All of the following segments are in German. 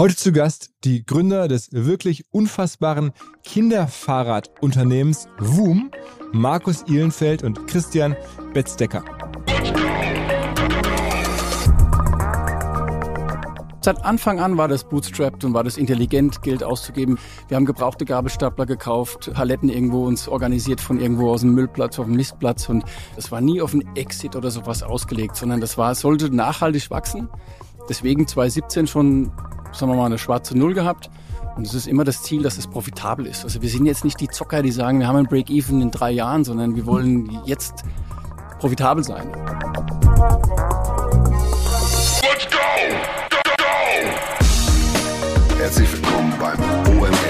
Heute zu Gast die Gründer des wirklich unfassbaren Kinderfahrradunternehmens WUM, Markus Ihlenfeld und Christian Betzdecker. Seit Anfang an war das bootstrapped und war das intelligent, Geld auszugeben. Wir haben gebrauchte Gabelstapler gekauft, Paletten irgendwo uns organisiert von irgendwo aus dem Müllplatz auf dem Mistplatz und das war nie auf einen Exit oder sowas ausgelegt, sondern das war, sollte nachhaltig wachsen. Deswegen 2017 schon, sagen wir mal, eine schwarze Null gehabt. Und es ist immer das Ziel, dass es profitabel ist. Also wir sind jetzt nicht die Zocker, die sagen, wir haben ein Break-Even in drei Jahren, sondern wir wollen jetzt profitabel sein. Herzlich willkommen beim OMR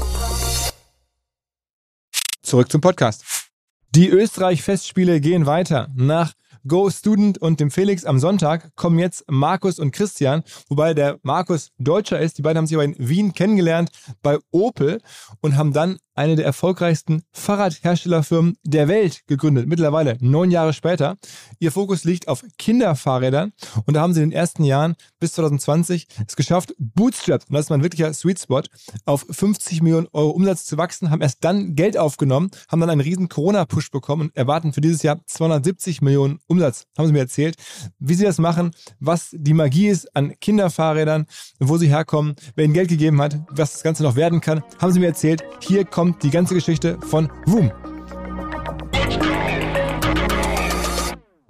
Zurück zum Podcast. Die Österreich-Festspiele gehen weiter. Nach Go Student und dem Felix am Sonntag kommen jetzt Markus und Christian, wobei der Markus Deutscher ist. Die beiden haben sich aber in Wien kennengelernt bei Opel und haben dann eine der erfolgreichsten Fahrradherstellerfirmen der Welt gegründet. Mittlerweile neun Jahre später. Ihr Fokus liegt auf Kinderfahrrädern und da haben sie in den ersten Jahren bis 2020 es geschafft, Bootstrapped, und das ist mein wirklicher Sweet Spot, auf 50 Millionen Euro Umsatz zu wachsen, haben erst dann Geld aufgenommen, haben dann einen riesen Corona-Push bekommen und erwarten für dieses Jahr 270 Millionen Umsatz. Haben sie mir erzählt, wie sie das machen, was die Magie ist an Kinderfahrrädern, wo sie herkommen, wer ihnen Geld gegeben hat, was das Ganze noch werden kann, haben sie mir erzählt. Hier kommt die ganze Geschichte von Woom.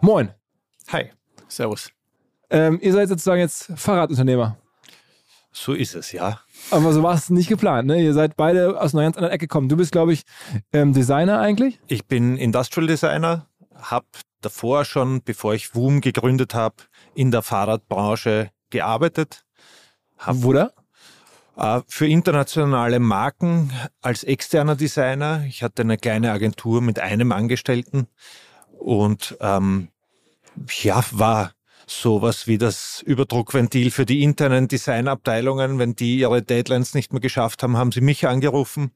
Moin. Hi. Servus. Ähm, ihr seid sozusagen jetzt Fahrradunternehmer. So ist es, ja. Aber so war es nicht geplant, ne? Ihr seid beide aus einer ganz anderen Ecke gekommen. Du bist, glaube ich, ähm, Designer eigentlich? Ich bin Industrial Designer, habe davor schon, bevor ich WUM gegründet habe, in der Fahrradbranche gearbeitet. Hab, Wo da? Äh, für internationale Marken als externer Designer. Ich hatte eine kleine Agentur mit einem Angestellten und ähm, ja, war sowas wie das Überdruckventil für die internen Designabteilungen. Wenn die ihre Deadlines nicht mehr geschafft haben, haben sie mich angerufen.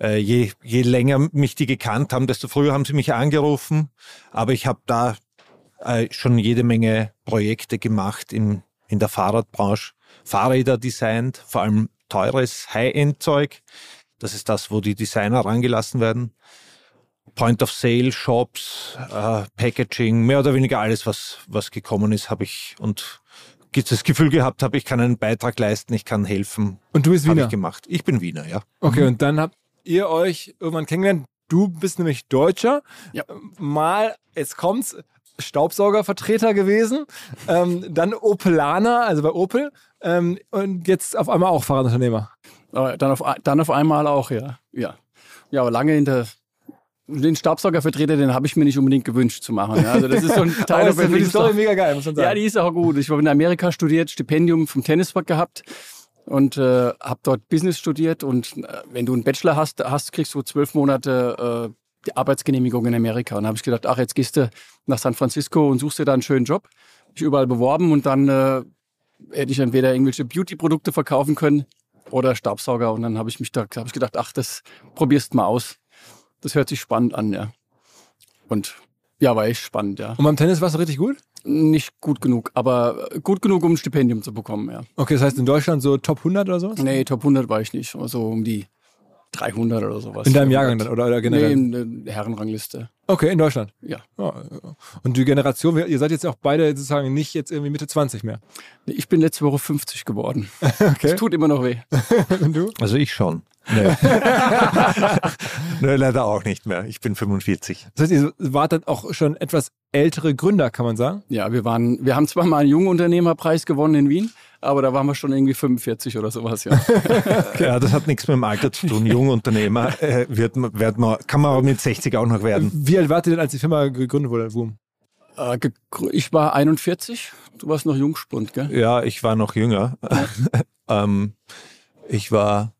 Äh, je, je länger mich die gekannt haben, desto früher haben sie mich angerufen. Aber ich habe da äh, schon jede Menge Projekte gemacht in, in der Fahrradbranche. Fahrräder designt, vor allem teures High-End-Zeug. Das ist das, wo die Designer rangelassen werden. Point of Sale, Shops, äh, Packaging, mehr oder weniger alles, was, was gekommen ist, habe ich und das Gefühl gehabt habe, ich kann einen Beitrag leisten, ich kann helfen. Und du bist Wiener? ich gemacht. Ich bin Wiener, ja. Okay, und dann habt ihr euch irgendwann kennengelernt. Du bist nämlich Deutscher. Ja. Mal, jetzt kommt's, Staubsaugervertreter gewesen. Ähm, dann Opelaner, also bei Opel. Ähm, und jetzt auf einmal auch Fahrradunternehmer. Äh, Dann auf, dann auf einmal auch, ja. Ja, ja aber lange in der. Den Staubsaugervertreter, den habe ich mir nicht unbedingt gewünscht zu machen. Ja. Also das ist so ein Teil Lebenslauf. Story mega geil, muss man sagen. Ja, die ist auch gut. Ich habe in Amerika studiert, Stipendium vom Tennisbad gehabt und äh, habe dort Business studiert. Und äh, wenn du einen Bachelor hast, hast kriegst du zwölf Monate äh, die Arbeitsgenehmigung in Amerika. Und da habe ich gedacht, ach, jetzt gehst du nach San Francisco und suchst dir da einen schönen Job. Ich überall beworben und dann äh, hätte ich entweder irgendwelche Beauty-Produkte verkaufen können oder Staubsauger. Und dann habe ich mich da hab ich gedacht, ach, das probierst mal aus. Das hört sich spannend an, ja. Und ja, war echt spannend, ja. Und beim Tennis warst du richtig gut? Nicht gut genug, aber gut genug, um ein Stipendium zu bekommen, ja. Okay, das heißt in Deutschland so Top 100 oder sowas? Nee, Top 100 war ich nicht. So um die 300 oder sowas. In deinem Jahrgang dann, oder, oder generell? Nee, in der Herrenrangliste. Okay, in Deutschland. Ja. Ja. Und die Generation, ihr seid jetzt auch beide sozusagen nicht jetzt irgendwie Mitte 20 mehr. Ich bin letzte Woche 50 geworden. Okay. Das tut immer noch weh. Und du? Also ich schon. Nee. nee, leider auch nicht mehr. Ich bin 45. Das heißt, ihr wart dann auch schon etwas ältere Gründer, kann man sagen? Ja, wir waren, wir haben zwar mal einen Jungunternehmerpreis gewonnen in Wien, aber da waren wir schon irgendwie 45 oder sowas, ja. Ja, das hat nichts mit dem Alter zu tun. Jungunternehmer äh, wird, man- wird man, kann man aber mit 60 auch noch werden. Wie alt wart ihr denn, als die Firma gegründet wurde, Wum? Gegrü- ich war 41, du warst noch Jungspund, gell? Ja, ich war noch jünger. ähm, ich war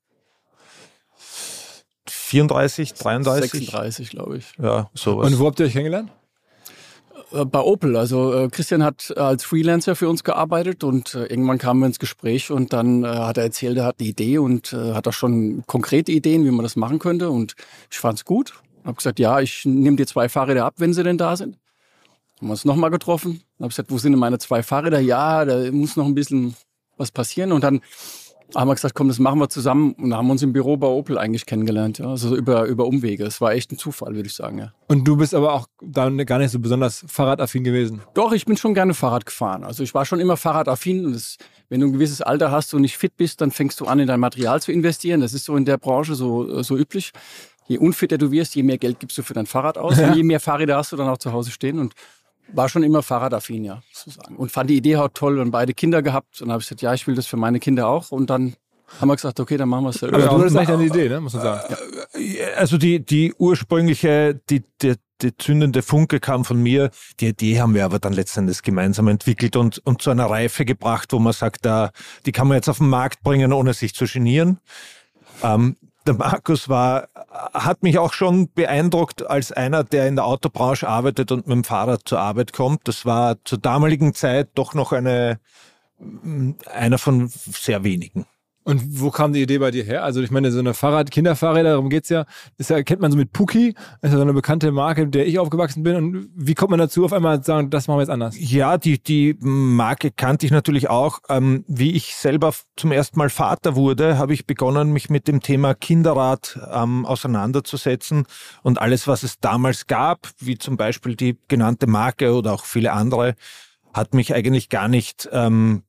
34, 33. 36, glaube ich. Ja, sowas. Und wo habt ihr euch kennengelernt? Äh, Bei Opel. Also äh, Christian hat als Freelancer für uns gearbeitet und äh, irgendwann kamen wir ins Gespräch und dann äh, hat er erzählt, er hat eine Idee und äh, hat auch schon konkrete Ideen, wie man das machen könnte. Und ich fand es gut. Habe gesagt, ja, ich nehme dir zwei Fahrräder ab, wenn sie denn da sind. Haben wir uns nochmal getroffen. Habe gesagt, wo sind denn meine zwei Fahrräder? Ja, da muss noch ein bisschen was passieren. Und dann haben wir gesagt, komm, das machen wir zusammen. Und haben uns im Büro bei Opel eigentlich kennengelernt. Ja. Also über, über Umwege. Es war echt ein Zufall, würde ich sagen. Ja. Und du bist aber auch dann gar nicht so besonders fahrradaffin gewesen. Doch, ich bin schon gerne Fahrrad gefahren. Also ich war schon immer fahrradaffin. Und das, wenn du ein gewisses Alter hast und nicht fit bist, dann fängst du an, in dein Material zu investieren. Das ist so in der Branche so, so üblich. Je unfitter du wirst, je mehr Geld gibst du für dein Fahrrad aus. Und je mehr Fahrräder hast du dann auch zu Hause stehen. Und war schon immer fahrradaffin, ja, sozusagen. Und fand die Idee auch toll und beide Kinder gehabt. Und dann habe ich gesagt, ja, ich will das für meine Kinder auch. Und dann haben wir gesagt, okay, dann machen wir es selber. Aber du hattest eigentlich eine Idee, ne? muss man sagen. Also die, die ursprüngliche, die, die, die zündende Funke kam von mir. Die Idee haben wir aber dann letztendlich gemeinsam entwickelt und, und zu einer Reife gebracht, wo man sagt, da, die kann man jetzt auf den Markt bringen, ohne sich zu genieren. Ähm, der Markus war, hat mich auch schon beeindruckt als einer, der in der Autobranche arbeitet und mit dem Fahrrad zur Arbeit kommt. Das war zur damaligen Zeit doch noch eine, einer von sehr wenigen. Und wo kam die Idee bei dir her? Also ich meine, so eine Fahrrad, Kinderfahrräder, darum geht's ja, das ja, kennt man so mit Puki, ist ja so eine bekannte Marke, mit der ich aufgewachsen bin. Und wie kommt man dazu, auf einmal zu sagen, das machen wir jetzt anders? Ja, die, die Marke kannte ich natürlich auch. Ähm, wie ich selber zum ersten Mal Vater wurde, habe ich begonnen, mich mit dem Thema Kinderrad ähm, auseinanderzusetzen. Und alles, was es damals gab, wie zum Beispiel die genannte Marke oder auch viele andere, hat mich eigentlich gar nicht, ähm,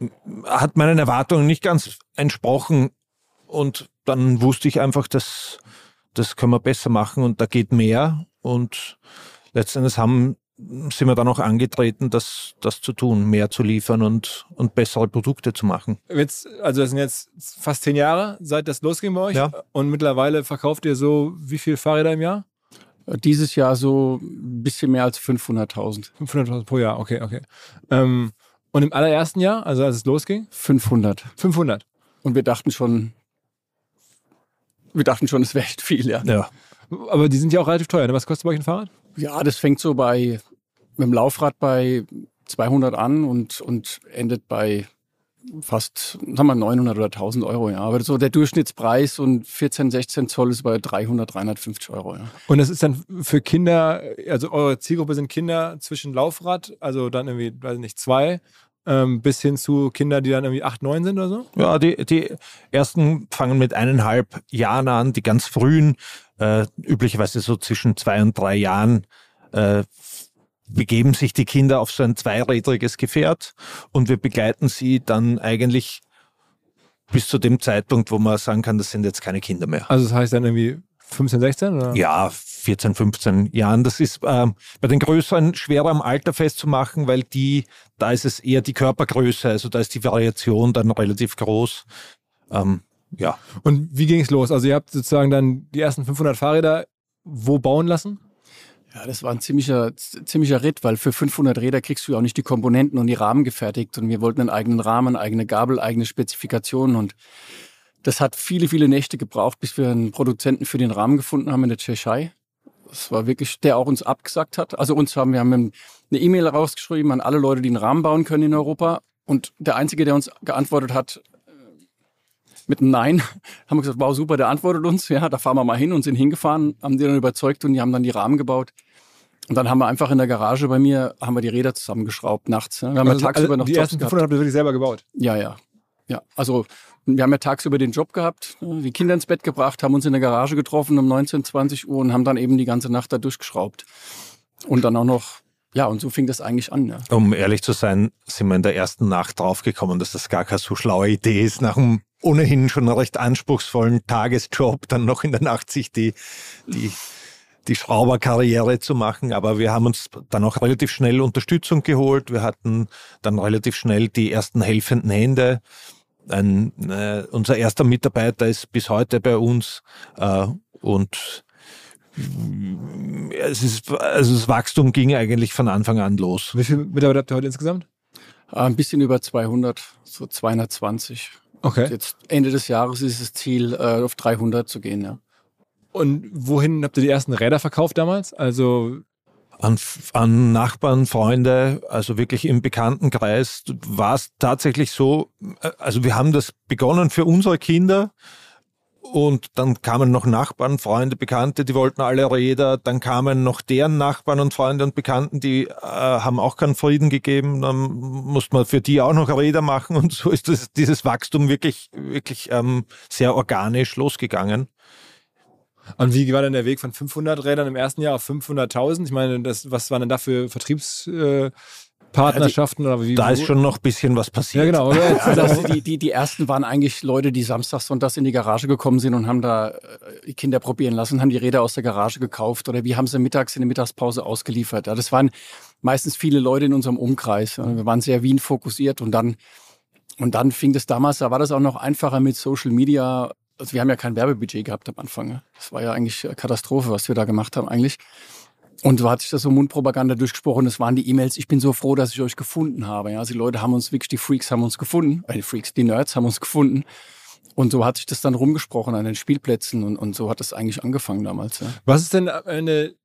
hat, hat meinen Erwartungen nicht ganz entsprochen. Und dann wusste ich einfach, dass das können wir besser machen und da geht mehr. Und letztendlich haben, sind wir dann auch angetreten, das, das zu tun, mehr zu liefern und, und bessere Produkte zu machen. Jetzt, also das sind jetzt fast zehn Jahre, seit das losging bei euch. Ja. Und mittlerweile verkauft ihr so wie viel Fahrräder im Jahr? Dieses Jahr so ein bisschen mehr als 500.000. 500.000 pro Jahr, okay, okay. Ähm, und im allerersten Jahr, also als es losging, 500. 500. Und wir dachten schon, wir dachten schon, es wäre echt viel, ja. Ja. Aber die sind ja auch relativ teuer. Ne? Was kostet bei euch ein Fahrrad? Ja, das fängt so bei, mit dem Laufrad bei 200 an und, und endet bei fast, sagen wir 900 oder 1000 Euro, ja. Aber so der Durchschnittspreis und 14, 16 Zoll ist bei 300, 350 Euro, ja. Und das ist dann für Kinder, also eure Zielgruppe sind Kinder zwischen Laufrad, also dann irgendwie, weiß ich nicht, zwei, ähm, bis hin zu Kinder, die dann irgendwie acht, neun sind oder so? Ja, die, die ersten fangen mit eineinhalb Jahren an, die ganz frühen, äh, üblicherweise so zwischen zwei und drei Jahren, äh, begeben sich die Kinder auf so ein zweirädriges Gefährt und wir begleiten sie dann eigentlich bis zu dem Zeitpunkt, wo man sagen kann, das sind jetzt keine Kinder mehr. Also das heißt dann irgendwie 15, 16? Oder? Ja, 14, 15 Jahren. Das ist ähm, bei den Größeren schwerer am Alter festzumachen, weil die, da ist es eher die Körpergröße, also da ist die Variation dann relativ groß. Ähm, ja. Und wie ging es los? Also ihr habt sozusagen dann die ersten 500 Fahrräder wo bauen lassen? Ja, das war ein ziemlicher, ziemlicher Ritt, weil für 500 Räder kriegst du ja auch nicht die Komponenten und die Rahmen gefertigt. Und wir wollten einen eigenen Rahmen, eigene Gabel, eigene Spezifikationen. Und Das hat viele, viele Nächte gebraucht, bis wir einen Produzenten für den Rahmen gefunden haben in der Tschechei. Das war wirklich, der auch uns abgesagt hat. Also uns haben, wir haben eine E-Mail rausgeschrieben an alle Leute, die einen Rahmen bauen können in Europa. Und der Einzige, der uns geantwortet hat, äh, mit einem Nein, haben wir gesagt, wow, super, der antwortet uns. Ja, da fahren wir mal hin und sind hingefahren, haben die dann überzeugt und die haben dann die Rahmen gebaut. Und dann haben wir einfach in der Garage bei mir, haben wir die Räder zusammengeschraubt nachts. Wir haben also, ja tagsüber noch die Jobs ersten gehabt. 500 habt ihr wirklich selber gebaut? Ja, ja. Ja, also wir haben ja tagsüber den Job gehabt, die Kinder ins Bett gebracht, haben uns in der Garage getroffen um 19, 20 Uhr und haben dann eben die ganze Nacht da durchgeschraubt. Und dann auch noch, ja, und so fing das eigentlich an. Ja. Um ehrlich zu sein, sind wir in der ersten Nacht draufgekommen, dass das gar keine so schlaue Idee ist, nach einem ohnehin schon recht anspruchsvollen Tagesjob dann noch in der Nacht sich die, die, die Schrauberkarriere zu machen. Aber wir haben uns dann auch relativ schnell Unterstützung geholt. Wir hatten dann relativ schnell die ersten helfenden Hände. Ein, äh, unser erster Mitarbeiter ist bis heute bei uns äh, und es ist, also das Wachstum ging eigentlich von Anfang an los. Wie viele Mitarbeiter habt ihr heute insgesamt? Äh, Ein bisschen über 200, so 220. Okay. Jetzt Ende des Jahres ist das Ziel, äh, auf 300 zu gehen. Ja. Und wohin habt ihr die ersten Räder verkauft damals? Also An, an Nachbarn, Freunde, also wirklich im Bekanntenkreis war es tatsächlich so, also wir haben das begonnen für unsere Kinder und dann kamen noch Nachbarn, Freunde, Bekannte, die wollten alle Räder, dann kamen noch deren Nachbarn und Freunde und Bekannten, die äh, haben auch keinen Frieden gegeben, dann musste man für die auch noch Räder machen und so ist das, dieses Wachstum wirklich, wirklich ähm, sehr organisch losgegangen. Und wie war denn der Weg von 500 Rädern im ersten Jahr auf 500.000? Ich meine, das, was waren denn da für Vertriebspartnerschaften? Äh, oder wie? Da ist schon noch ein bisschen was passiert. Ja, genau. Also die, die, die ersten waren eigentlich Leute, die samstags, sonntags in die Garage gekommen sind und haben da äh, die Kinder probieren lassen, haben die Räder aus der Garage gekauft oder wir haben sie mittags in der Mittagspause ausgeliefert. Ja, das waren meistens viele Leute in unserem Umkreis. Ja. Wir waren sehr Wien fokussiert und dann, und dann fing das damals, da war das auch noch einfacher mit Social Media. Also wir haben ja kein Werbebudget gehabt am Anfang. ja. Das war ja eigentlich Katastrophe, was wir da gemacht haben eigentlich. Und so hat sich das so Mundpropaganda durchgesprochen. Das waren die E-Mails. Ich bin so froh, dass ich euch gefunden habe. Ja, also die Leute haben uns wirklich, die Freaks haben uns gefunden. Äh, die Freaks, die Nerds haben uns gefunden. Und so hat sich das dann rumgesprochen an den Spielplätzen und, und so hat das eigentlich angefangen damals. Ja. Was ist denn Ende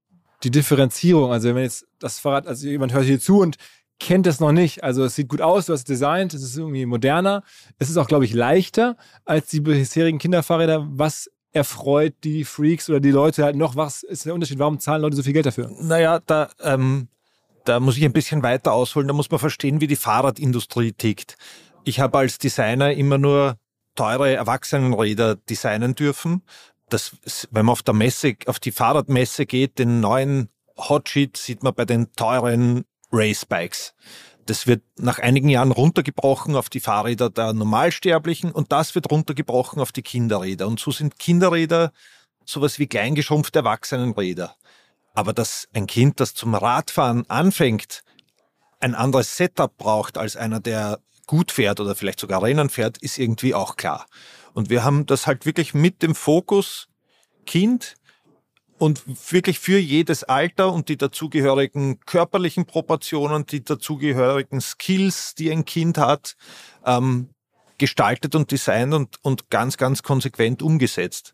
die Differenzierung? Also wenn jetzt das Fahrrad, also jemand hört hier zu und kennt es noch nicht, also es sieht gut aus, du hast es designt, es ist irgendwie moderner, es ist auch, glaube ich, leichter als die bisherigen Kinderfahrräder. Was erfreut die Freaks oder die Leute halt noch? Was ist der Unterschied? Warum zahlen Leute so viel Geld dafür? Naja, da, ähm, da muss ich ein bisschen weiter ausholen. Da muss man verstehen, wie die Fahrradindustrie tickt. Ich habe als Designer immer nur teure Erwachsenenräder designen dürfen. Das, wenn man auf der Messe, auf die Fahrradmesse geht, den neuen Hotsheet sieht man bei den teuren Racebikes. Das wird nach einigen Jahren runtergebrochen auf die Fahrräder der Normalsterblichen und das wird runtergebrochen auf die Kinderräder. Und so sind Kinderräder sowas wie kleingeschrumpfte Erwachsenenräder. Aber dass ein Kind, das zum Radfahren anfängt, ein anderes Setup braucht als einer, der gut fährt oder vielleicht sogar Rennen fährt, ist irgendwie auch klar. Und wir haben das halt wirklich mit dem Fokus Kind und wirklich für jedes Alter und die dazugehörigen körperlichen Proportionen, die dazugehörigen Skills, die ein Kind hat, ähm, gestaltet und designt und, und ganz, ganz konsequent umgesetzt.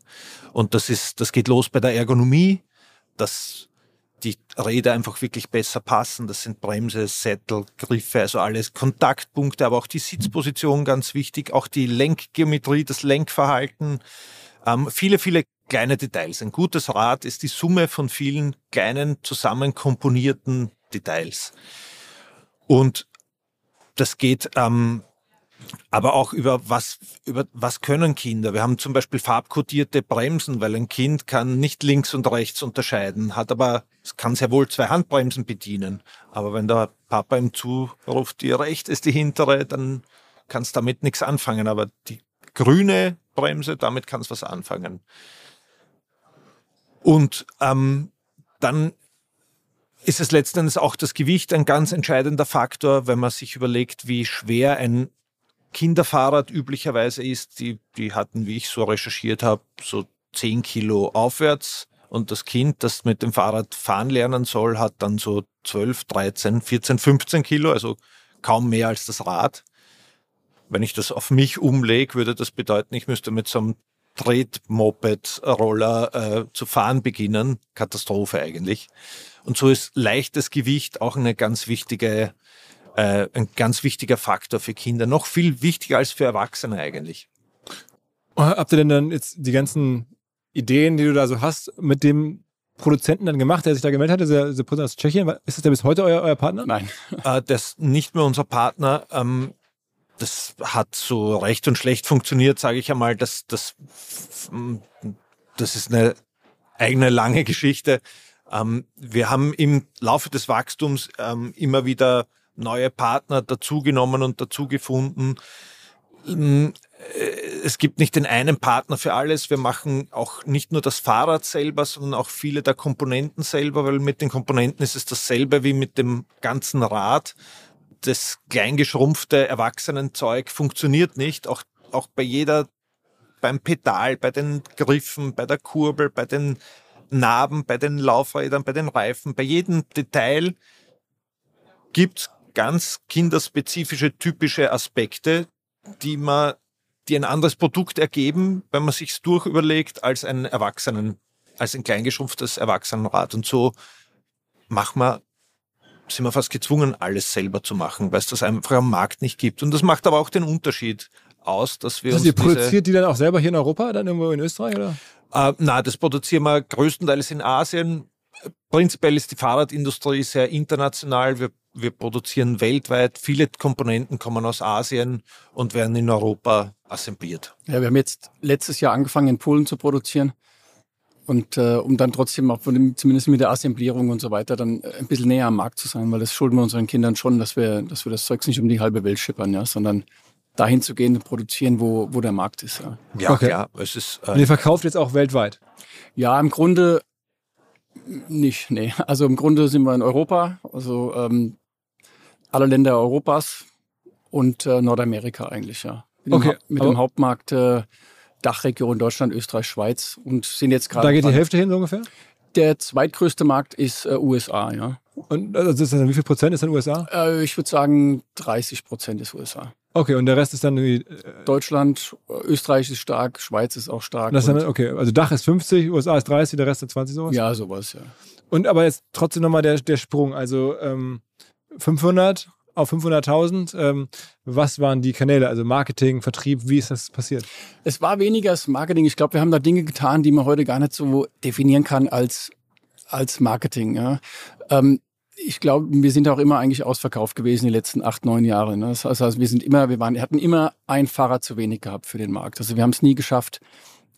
Und das ist, das geht los bei der Ergonomie, dass die Räder einfach wirklich besser passen. Das sind Bremse, Sättel, Griffe, also alles Kontaktpunkte, aber auch die Sitzposition ganz wichtig, auch die Lenkgeometrie, das Lenkverhalten. Ähm, viele, viele kleine Details. Ein gutes Rad ist die Summe von vielen kleinen zusammenkomponierten Details. Und das geht ähm, aber auch über was, über was können Kinder. Wir haben zum Beispiel farbkodierte Bremsen, weil ein Kind kann nicht links und rechts unterscheiden, hat aber, es kann sehr wohl zwei Handbremsen bedienen. Aber wenn der Papa ihm zuruft, die rechte ist die hintere, dann kannst damit nichts anfangen. Aber die grüne Bremse, damit kannst was anfangen. Und ähm, dann ist es letztendlich auch das Gewicht ein ganz entscheidender Faktor, wenn man sich überlegt, wie schwer ein Kinderfahrrad üblicherweise ist. Die, die hatten, wie ich so recherchiert habe, so 10 Kilo aufwärts. Und das Kind, das mit dem Fahrrad fahren lernen soll, hat dann so 12, 13, 14, 15 Kilo, also kaum mehr als das Rad. Wenn ich das auf mich umlege, würde das bedeuten, ich müsste mit so einem Tretmoped-Roller äh, zu fahren beginnen. Katastrophe eigentlich. Und so ist leichtes Gewicht auch eine ganz wichtige, äh, ein ganz wichtiger Faktor für Kinder. Noch viel wichtiger als für Erwachsene eigentlich. Habt ihr denn dann jetzt die ganzen Ideen, die du da so hast, mit dem Produzenten dann gemacht, der sich da gemeldet hat, dieser, dieser Produzent aus Tschechien? Ist das der bis heute euer, euer Partner? Nein. Äh, das ist nicht mehr unser Partner. Ähm, das hat so recht und schlecht funktioniert, sage ich einmal. Das, das, das ist eine eigene lange Geschichte. Ähm, wir haben im Laufe des Wachstums ähm, immer wieder neue Partner dazugenommen und dazu gefunden. Ähm, es gibt nicht den einen Partner für alles. Wir machen auch nicht nur das Fahrrad selber, sondern auch viele der Komponenten selber, weil mit den Komponenten ist es dasselbe wie mit dem ganzen Rad das kleingeschrumpfte Erwachsenenzeug funktioniert nicht. Auch, auch bei jeder, beim Pedal, bei den Griffen, bei der Kurbel, bei den Narben, bei den Laufrädern, bei den Reifen, bei jedem Detail gibt's ganz kinderspezifische, typische Aspekte, die man, die ein anderes Produkt ergeben, wenn man sich's durchüberlegt, als ein Erwachsenen, als ein kleingeschrumpftes Erwachsenenrad. Und so machen wir sind wir fast gezwungen, alles selber zu machen, weil es das einfach am Markt nicht gibt. Und das macht aber auch den Unterschied aus, dass wir. Also ihr produziert die dann auch selber hier in Europa, dann irgendwo in Österreich, oder? Äh, na, das produzieren wir größtenteils in Asien. Prinzipiell ist die Fahrradindustrie sehr international. Wir, wir produzieren weltweit. Viele Komponenten kommen aus Asien und werden in Europa assembliert. Ja, wir haben jetzt letztes Jahr angefangen, in Polen zu produzieren. Und äh, um dann trotzdem auch dem, zumindest mit der Assemblierung und so weiter dann äh, ein bisschen näher am Markt zu sein, weil das schulden wir unseren Kindern schon, dass wir, dass wir das Zeugs nicht um die halbe Welt schippern, ja, sondern dahin zu gehen und produzieren, wo, wo der Markt ist. Ja, ja, okay. ja es ist. Äh, und ihr verkauft jetzt auch weltweit? Ja, im Grunde nicht, nee. Also im Grunde sind wir in Europa, also ähm, alle Länder Europas und äh, Nordamerika eigentlich, ja. Mit, okay, dem, mit dem Hauptmarkt äh, Dachregion Deutschland, Österreich, Schweiz und sind jetzt gerade. Da geht die Hälfte hin so ungefähr? Der zweitgrößte Markt ist äh, USA, ja. Und also wie viel Prozent ist dann USA? Äh, ich würde sagen 30 Prozent ist USA. Okay, und der Rest ist dann äh, Deutschland, Österreich ist stark, Schweiz ist auch stark. Das dann, okay, also Dach ist 50, USA ist 30, der Rest ist 20 sowas? Ja, sowas, ja. Und aber jetzt trotzdem nochmal der, der Sprung, also ähm, 500 auf 500.000. Ähm, was waren die Kanäle, also Marketing, Vertrieb, wie ist das passiert? Es war weniger das Marketing. Ich glaube, wir haben da Dinge getan, die man heute gar nicht so definieren kann als, als Marketing. Ja. Ähm, ich glaube, wir sind auch immer eigentlich ausverkauft gewesen die letzten acht, neun Jahre. Ne? Das heißt, wir sind immer, wir waren, hatten immer ein Fahrrad zu wenig gehabt für den Markt. Also wir haben es nie geschafft,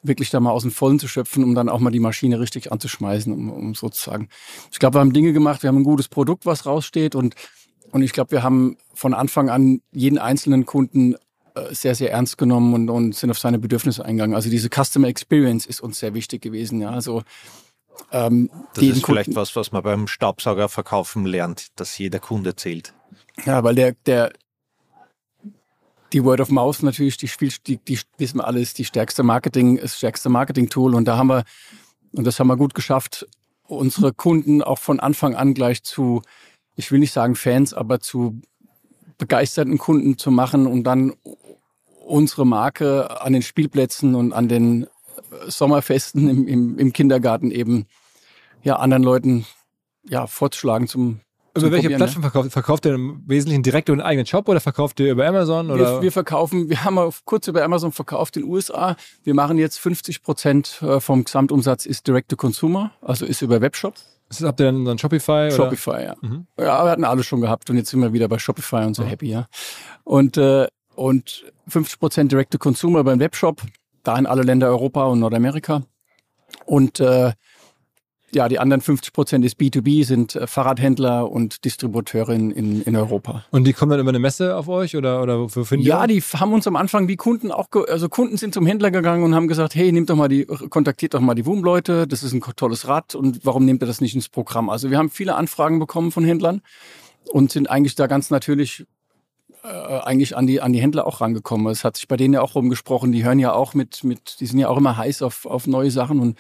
wirklich da mal aus dem Vollen zu schöpfen, um dann auch mal die Maschine richtig anzuschmeißen, um, um sozusagen. Ich glaube, wir haben Dinge gemacht, wir haben ein gutes Produkt, was raussteht und und ich glaube, wir haben von Anfang an jeden einzelnen Kunden äh, sehr, sehr ernst genommen und, und sind auf seine Bedürfnisse eingegangen. Also diese Customer Experience ist uns sehr wichtig gewesen. Ja, also ähm, das ist vielleicht was, was man beim Staubsaugerverkaufen lernt, dass jeder Kunde zählt. Ja, weil der, der, die Word of Mouth natürlich, die, die, die wissen wir alles, die stärkste Marketing, das stärkste Marketing-Tool. Und da haben wir, und das haben wir gut geschafft, unsere Kunden auch von Anfang an gleich zu ich will nicht sagen Fans, aber zu begeisterten Kunden zu machen und dann unsere Marke an den Spielplätzen und an den Sommerfesten im, im, im Kindergarten eben ja anderen Leuten ja vorzuschlagen zum über welche Plattform ne? verkauft? Verkauft ihr im Wesentlichen direkt einen eigenen Shop oder verkauft ihr über Amazon? Oder? Wir, wir verkaufen, wir haben kurz über Amazon verkauft in den USA. Wir machen jetzt 50 Prozent äh, vom Gesamtumsatz ist Direct to Consumer, also ist über Webshop. Das habt ihr dann, dann Shopify? Shopify, oder? ja. Mhm. Ja, wir hatten alles schon gehabt und jetzt sind wir wieder bei Shopify und so mhm. happy, ja. Und, äh, und 50% Direct to Consumer beim Webshop, da in alle Länder Europa und Nordamerika. Und äh, ja, die anderen 50 Prozent ist B2B, sind äh, Fahrradhändler und Distributeure in, in, in, Europa. Und die kommen dann über eine Messe auf euch oder, oder wofür finden Ja, die haben uns am Anfang wie Kunden auch, also Kunden sind zum Händler gegangen und haben gesagt, hey, nehmt doch mal die, kontaktiert doch mal die WUM-Leute, das ist ein tolles Rad und warum nehmt ihr das nicht ins Programm? Also wir haben viele Anfragen bekommen von Händlern und sind eigentlich da ganz natürlich äh, eigentlich an die, an die Händler auch rangekommen. Es hat sich bei denen ja auch rumgesprochen, die hören ja auch mit, mit, die sind ja auch immer heiß auf, auf neue Sachen und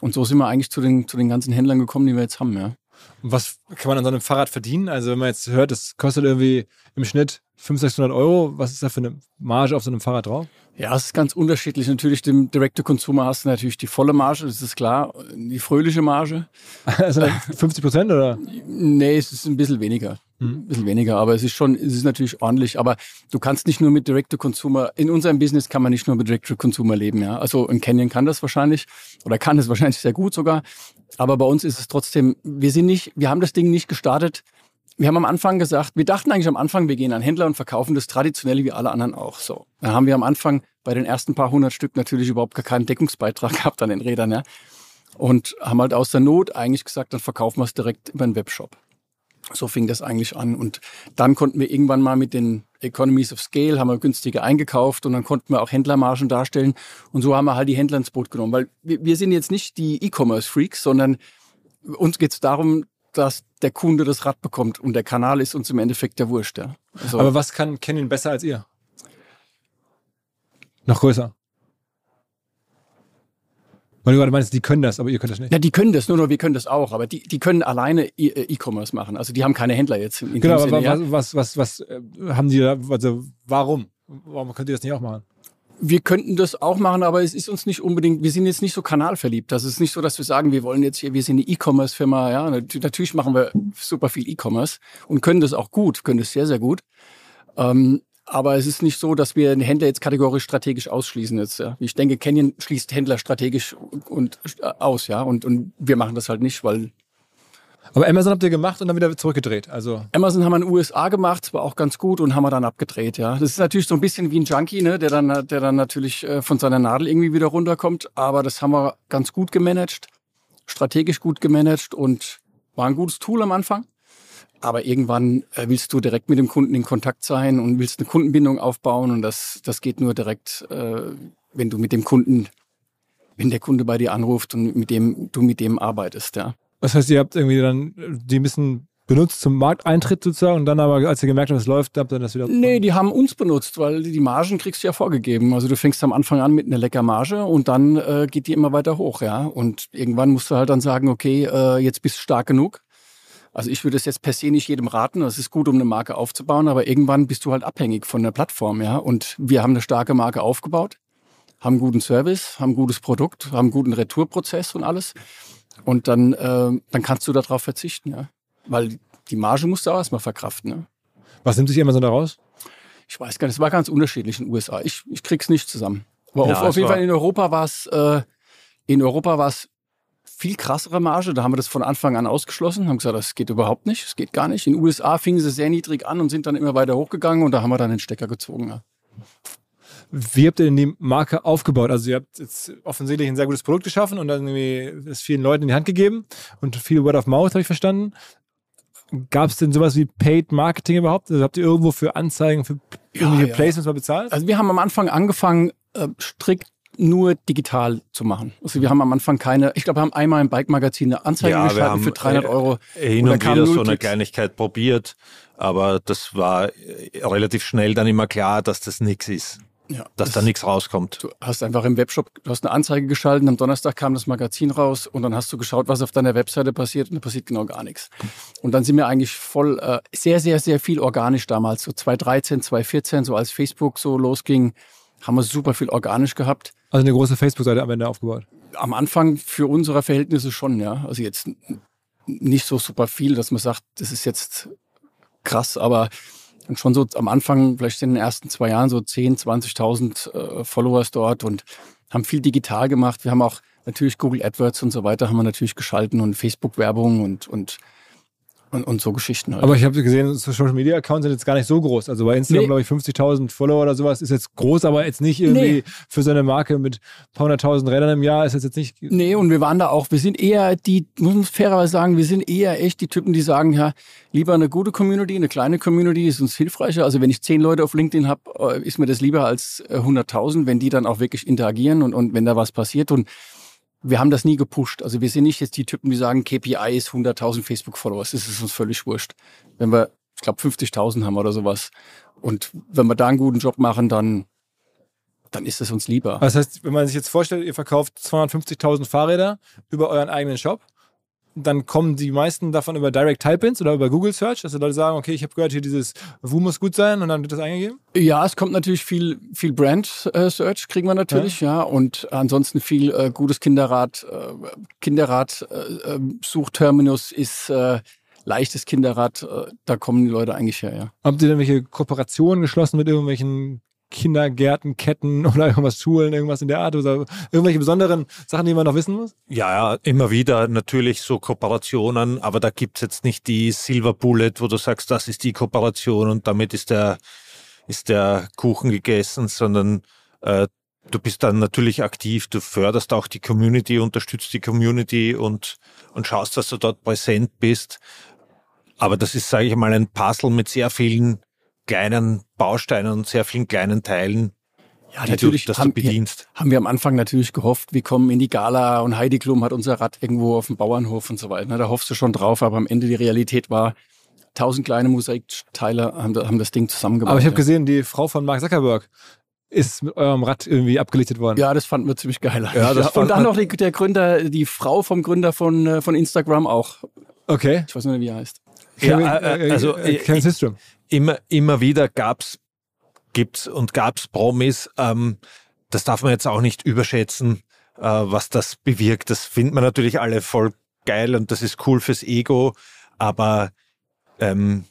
und so sind wir eigentlich zu den, zu den ganzen Händlern gekommen, die wir jetzt haben, ja. Und was kann man an so einem Fahrrad verdienen? Also wenn man jetzt hört, das kostet irgendwie im Schnitt 500, 600 Euro, was ist da für eine Marge auf so einem Fahrrad drauf? Ja, es ist ganz unterschiedlich. Natürlich, dem Direct-to-Consumer hast du natürlich die volle Marge, das ist klar, die fröhliche Marge. Also 50 Prozent oder? Nee, es ist ein bisschen weniger. Ein bisschen weniger, aber es ist schon, es ist natürlich ordentlich. Aber du kannst nicht nur mit Direct-to-Consumer, in unserem Business kann man nicht nur mit Direct-to-Consumer leben, ja. Also ein Canyon kann das wahrscheinlich oder kann es wahrscheinlich sehr gut sogar. Aber bei uns ist es trotzdem, wir sind nicht, wir haben das Ding nicht gestartet. Wir haben am Anfang gesagt, wir dachten eigentlich am Anfang, wir gehen an Händler und verkaufen das traditionell wie alle anderen auch so. Dann haben wir am Anfang bei den ersten paar hundert Stück natürlich überhaupt gar keinen Deckungsbeitrag gehabt an den Rädern, ja. Und haben halt aus der Not eigentlich gesagt, dann verkaufen wir es direkt über einen Webshop. So fing das eigentlich an. Und dann konnten wir irgendwann mal mit den Economies of Scale, haben wir günstiger eingekauft und dann konnten wir auch Händlermargen darstellen. Und so haben wir halt die Händler ins Boot genommen. Weil wir, wir sind jetzt nicht die E-Commerce-Freaks, sondern uns geht es darum, dass der Kunde das Rad bekommt. Und der Kanal ist uns im Endeffekt der Wurscht. Ja. Also, Aber was kann Canyon besser als ihr? Noch größer. Weil du gerade meinst, die können das, aber ihr könnt das nicht. ja, die können das, nur noch wir können das auch. Aber die, die können alleine äh, E-Commerce machen. Also die haben keine Händler jetzt. In Genau, aber Sinne, ja. was, was, was, was äh, haben die da, also warum? Warum könnt ihr das nicht auch machen? Wir könnten das auch machen, aber es ist uns nicht unbedingt, wir sind jetzt nicht so kanalverliebt. Das ist nicht so, dass wir sagen, wir wollen jetzt hier, wir sind eine E-Commerce-Firma, ja. Nat- Natürlich machen wir super viel E-Commerce und können das auch gut, können das sehr, sehr gut. Ähm, aber es ist nicht so, dass wir einen Händler jetzt kategorisch strategisch ausschließen jetzt. Ja. Ich denke, Canyon schließt Händler strategisch und äh, aus, ja. Und, und wir machen das halt nicht, weil Aber Amazon habt ihr gemacht und dann wieder zurückgedreht. Also Amazon haben wir in den USA gemacht, war auch ganz gut und haben wir dann abgedreht, ja. Das ist natürlich so ein bisschen wie ein Junkie, ne, der dann, der dann natürlich äh, von seiner Nadel irgendwie wieder runterkommt. Aber das haben wir ganz gut gemanagt, strategisch gut gemanagt und war ein gutes Tool am Anfang. Aber irgendwann äh, willst du direkt mit dem Kunden in Kontakt sein und willst eine Kundenbindung aufbauen und das, das geht nur direkt, äh, wenn du mit dem Kunden, wenn der Kunde bei dir anruft und mit dem, du mit dem arbeitest, ja. das heißt, ihr habt irgendwie dann die ein bisschen benutzt zum Markteintritt sozusagen und dann aber, als ihr gemerkt habt, es läuft, habt ihr das wieder. Nee, die haben uns benutzt, weil die Margen kriegst du ja vorgegeben. Also du fängst am Anfang an mit einer lecker Marge und dann äh, geht die immer weiter hoch, ja. Und irgendwann musst du halt dann sagen, okay, äh, jetzt bist du stark genug. Also ich würde es jetzt per se nicht jedem raten. Es ist gut, um eine Marke aufzubauen, aber irgendwann bist du halt abhängig von der Plattform, ja. Und wir haben eine starke Marke aufgebaut, haben einen guten Service, haben ein gutes Produkt, haben einen guten Retourprozess und alles. Und dann, äh, dann kannst du darauf verzichten, ja. Weil die Marge musst du auch erstmal verkraften, ne? Was nimmt sich Amazon da raus? Ich weiß gar nicht, es war ganz unterschiedlich in den USA. Ich, ich krieg's nicht zusammen. Aber Ja, auf, auf jeden Fall in Europa war es, äh, in Europa war es viel krassere Marge. Da haben wir das von Anfang an ausgeschlossen, haben gesagt, das geht überhaupt nicht, das geht gar nicht. In den USA fingen sie sehr niedrig an und sind dann immer weiter hochgegangen und da haben wir dann den Stecker gezogen. Ja. Wie habt ihr denn die Marke aufgebaut? Also ihr habt jetzt offensichtlich ein sehr gutes Produkt geschaffen und dann irgendwie es vielen Leuten in die Hand gegeben und viel Word of Mouth, habe ich verstanden. Gab es denn sowas wie Paid Marketing überhaupt? Also habt ihr irgendwo für Anzeigen, für irgendwelche ja. Placements mal bezahlt? Also wir haben am Anfang angefangen, äh, strikt nur digital zu machen. Also wir haben am Anfang keine, ich glaube, wir haben einmal im Bike-Magazin eine Anzeige Ja, geschaltet für 300 äh, Euro. hin Und und wieder so eine. Kleinigkeit probiert, aber das war äh, relativ schnell dann immer klar, dass das nichts ist, Ja, dass da nichts rauskommt. Du hast einfach im Webshop, du hast eine Anzeige geschalten, am Donnerstag kam das Magazin raus und dann hast du geschaut, was auf deiner Webseite passiert und da passiert genau gar nichts. Und dann sind wir eigentlich voll, äh, sehr, sehr, sehr viel organisch damals, so 2013, 2014, so als Facebook so losging, haben wir super viel organisch gehabt. Also eine große Facebook-Seite am Ende aufgebaut. Am Anfang für unsere Verhältnisse schon, ja. Also jetzt nicht so super viel, dass man sagt, das ist jetzt krass, aber schon so am Anfang, vielleicht in den ersten zwei Jahren so 10, 20.000 äh, Followers dort und haben viel digital gemacht. Wir haben auch natürlich Google AdWords und so weiter haben wir natürlich geschalten und Facebook-Werbung und, und, und, und so Geschichten halt. Aber ich habe gesehen, Social Media Accounts sind jetzt gar nicht so groß. Also bei Instagram, Nee. glaube ich, 50.000 Follower oder sowas ist jetzt groß, aber jetzt nicht irgendwie Nee. für so eine Marke mit ein paar hunderttausend Rädern im Jahr ist jetzt, jetzt nicht. Nee, und wir waren da auch, wir sind eher die, muss man fairerweise sagen, wir sind eher echt die Typen, die sagen, ja, lieber eine gute Community, eine kleine Community ist uns hilfreicher. Also wenn ich zehn Leute auf LinkedIn habe, ist mir das lieber als äh, 100.000, wenn die dann auch wirklich interagieren und, und wenn da was passiert. Und wir haben das nie gepusht. Also wir sind nicht jetzt die Typen, die sagen, KPI ist 100.000 Facebook-Followers. Das ist uns völlig wurscht. Wenn wir, ich glaube, 50.000 haben oder sowas. Und wenn wir da einen guten Job machen, dann, dann ist es uns lieber. Das heißt, wenn man sich jetzt vorstellt, ihr verkauft 250.000 Fahrräder über euren eigenen Shop, dann kommen die meisten davon über Direct Type-Ins oder über Google Search, dass die Leute sagen, okay, ich habe gehört, hier dieses Wu muss gut sein und dann wird das eingegeben? Ja, es kommt natürlich viel, viel Brand äh, Search kriegen wir natürlich, ja, ja und ansonsten viel äh, gutes Kinderrad, äh, Kinderrad äh, ähm, Suchterminus ist äh, leichtes Kinderrad, äh, da kommen die Leute eigentlich her, ja. Habt ihr denn welche Kooperationen geschlossen mit irgendwelchen Kindergärten, Ketten oder irgendwas Schulen, irgendwas in der Art oder irgendwelche besonderen Sachen, die man noch wissen muss? Ja, ja, immer wieder natürlich so Kooperationen, aber da gibt's jetzt nicht die Silver Bullet, wo du sagst, das ist die Kooperation und damit ist der, ist der Kuchen gegessen, sondern äh, du bist dann natürlich aktiv, du förderst auch die Community, unterstützt die Community und, und schaust, dass du dort präsent bist. Aber das ist, sage ich mal, ein Puzzle mit sehr vielen kleinen Bausteinen und sehr vielen kleinen Teilen, ja, die natürlich du, dass haben, du bedienst. Haben wir am Anfang natürlich gehofft, wir kommen in die Gala und Heidi Klum hat unser Rad irgendwo auf dem Bauernhof und so weiter. Da hoffst du schon drauf, aber am Ende die Realität war, tausend kleine Mosaikteile haben, haben das Ding zusammengebaut. Aber ich habe ja. gesehen, die Frau von Mark Zuckerberg ist mit eurem Rad irgendwie abgelichtet worden. Ja, das fanden wir ziemlich geil. Ja, das ja. Und dann noch die, der Gründer, die Frau vom Gründer von, äh, von Instagram auch. Okay. Ich weiß nicht, wie er heißt. Ja, äh, also äh, Kevin Systrom immer, immer wieder gab's, gibt's und gab's Promis. Ähm, das darf man jetzt auch nicht überschätzen, äh, was das bewirkt. Das finden wir natürlich alle voll geil und das ist cool fürs Ego, aber ähm,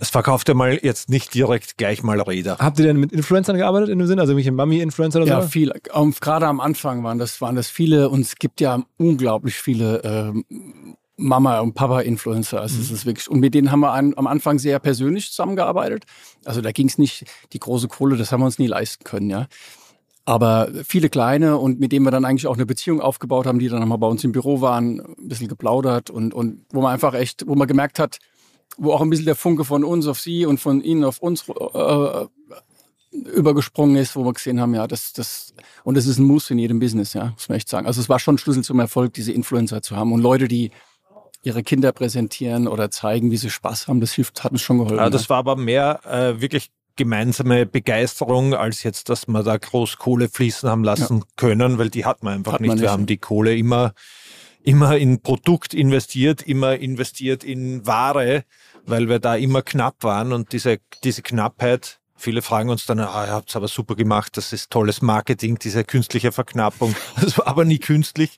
es verkauft ja mal jetzt nicht direkt gleich mal Räder. Habt ihr denn mit Influencern gearbeitet in dem Sinn? Also welche Mami-Influencer oder ja, so? Ja, viel. Um, gerade am Anfang waren das, waren das viele und es gibt ja unglaublich viele ähm, Mama und Papa Influencer. Also mhm. es ist wirklich und mit denen haben wir an, am Anfang sehr persönlich zusammengearbeitet. Also da ging es nicht die große Kohle, das haben wir uns nie leisten können, ja. Aber viele kleine und mit denen wir dann eigentlich auch eine Beziehung aufgebaut haben, die dann nochmal bei uns im Büro waren, ein bisschen geplaudert und, und wo man einfach echt, wo man gemerkt hat, wo auch ein bisschen der Funke von uns auf sie und von ihnen auf uns äh, übergesprungen ist, wo wir gesehen haben, ja, das, das, und das ist ein Muss in jedem Business, ja, muss man echt sagen. Also es war schon Schlüssel zum Erfolg, diese Influencer zu haben und Leute, die ihre Kinder präsentieren oder zeigen, wie sie Spaß haben. Das hilft, hat uns schon geholfen. Ja, das war aber mehr äh, wirklich gemeinsame Begeisterung, als jetzt, dass wir da groß Kohle fließen haben lassen ja. können, weil die hat man einfach hat nicht. Man nicht. Wir haben die Kohle immer, immer in Produkt investiert, immer investiert in Ware, weil wir da immer knapp waren und diese, diese Knappheit Viele fragen uns dann, ah, ihr habt es aber super gemacht, das ist tolles Marketing, diese künstliche Verknappung. Das war aber nie künstlich,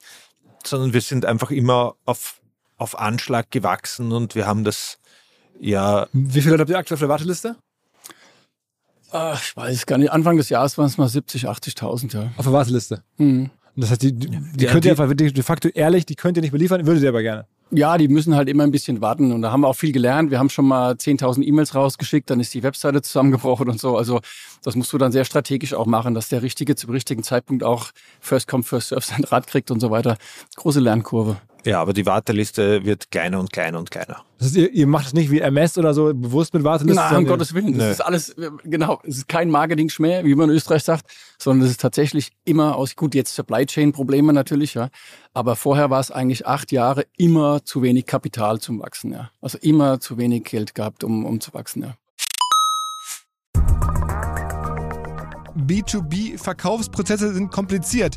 sondern wir sind einfach immer auf auf Anschlag gewachsen und wir haben das ja. Wie viele Leute habt ihr aktuell auf der Warteliste? Ach, ich weiß gar nicht. Anfang des Jahres waren es mal 70, 80.000, ja. Auf der Warteliste? Mhm. Und das heißt, die, die, die ja, könnt ihr einfach de facto ehrlich, die könnt ihr nicht beliefern, würdet ihr aber gerne. Ja, die müssen halt immer ein bisschen warten und da haben wir auch viel gelernt. Wir haben schon mal 10.000 E-Mails rausgeschickt, dann ist die Webseite zusammengebrochen und so. Also das musst du dann sehr strategisch auch machen, dass der Richtige zum richtigen Zeitpunkt auch First Come, First Serve sein Rad kriegt und so weiter. Große Lernkurve. Ja, aber die Warteliste wird kleiner und kleiner und kleiner. Das heißt, ihr, ihr macht es nicht wie MS oder so bewusst mit Warteliste? Nein, um Gottes Willen. Das Nö. ist alles, genau, es ist kein Marketing-Schmäh, wie man in Österreich sagt, sondern es ist tatsächlich immer aus, gut, jetzt Supply Chain-Probleme natürlich, ja. Aber vorher war es eigentlich acht Jahre immer zu wenig Kapital zum Wachsen, ja. Also immer zu wenig Geld gehabt, um, um zu wachsen, ja. B2B-Verkaufsprozesse sind kompliziert.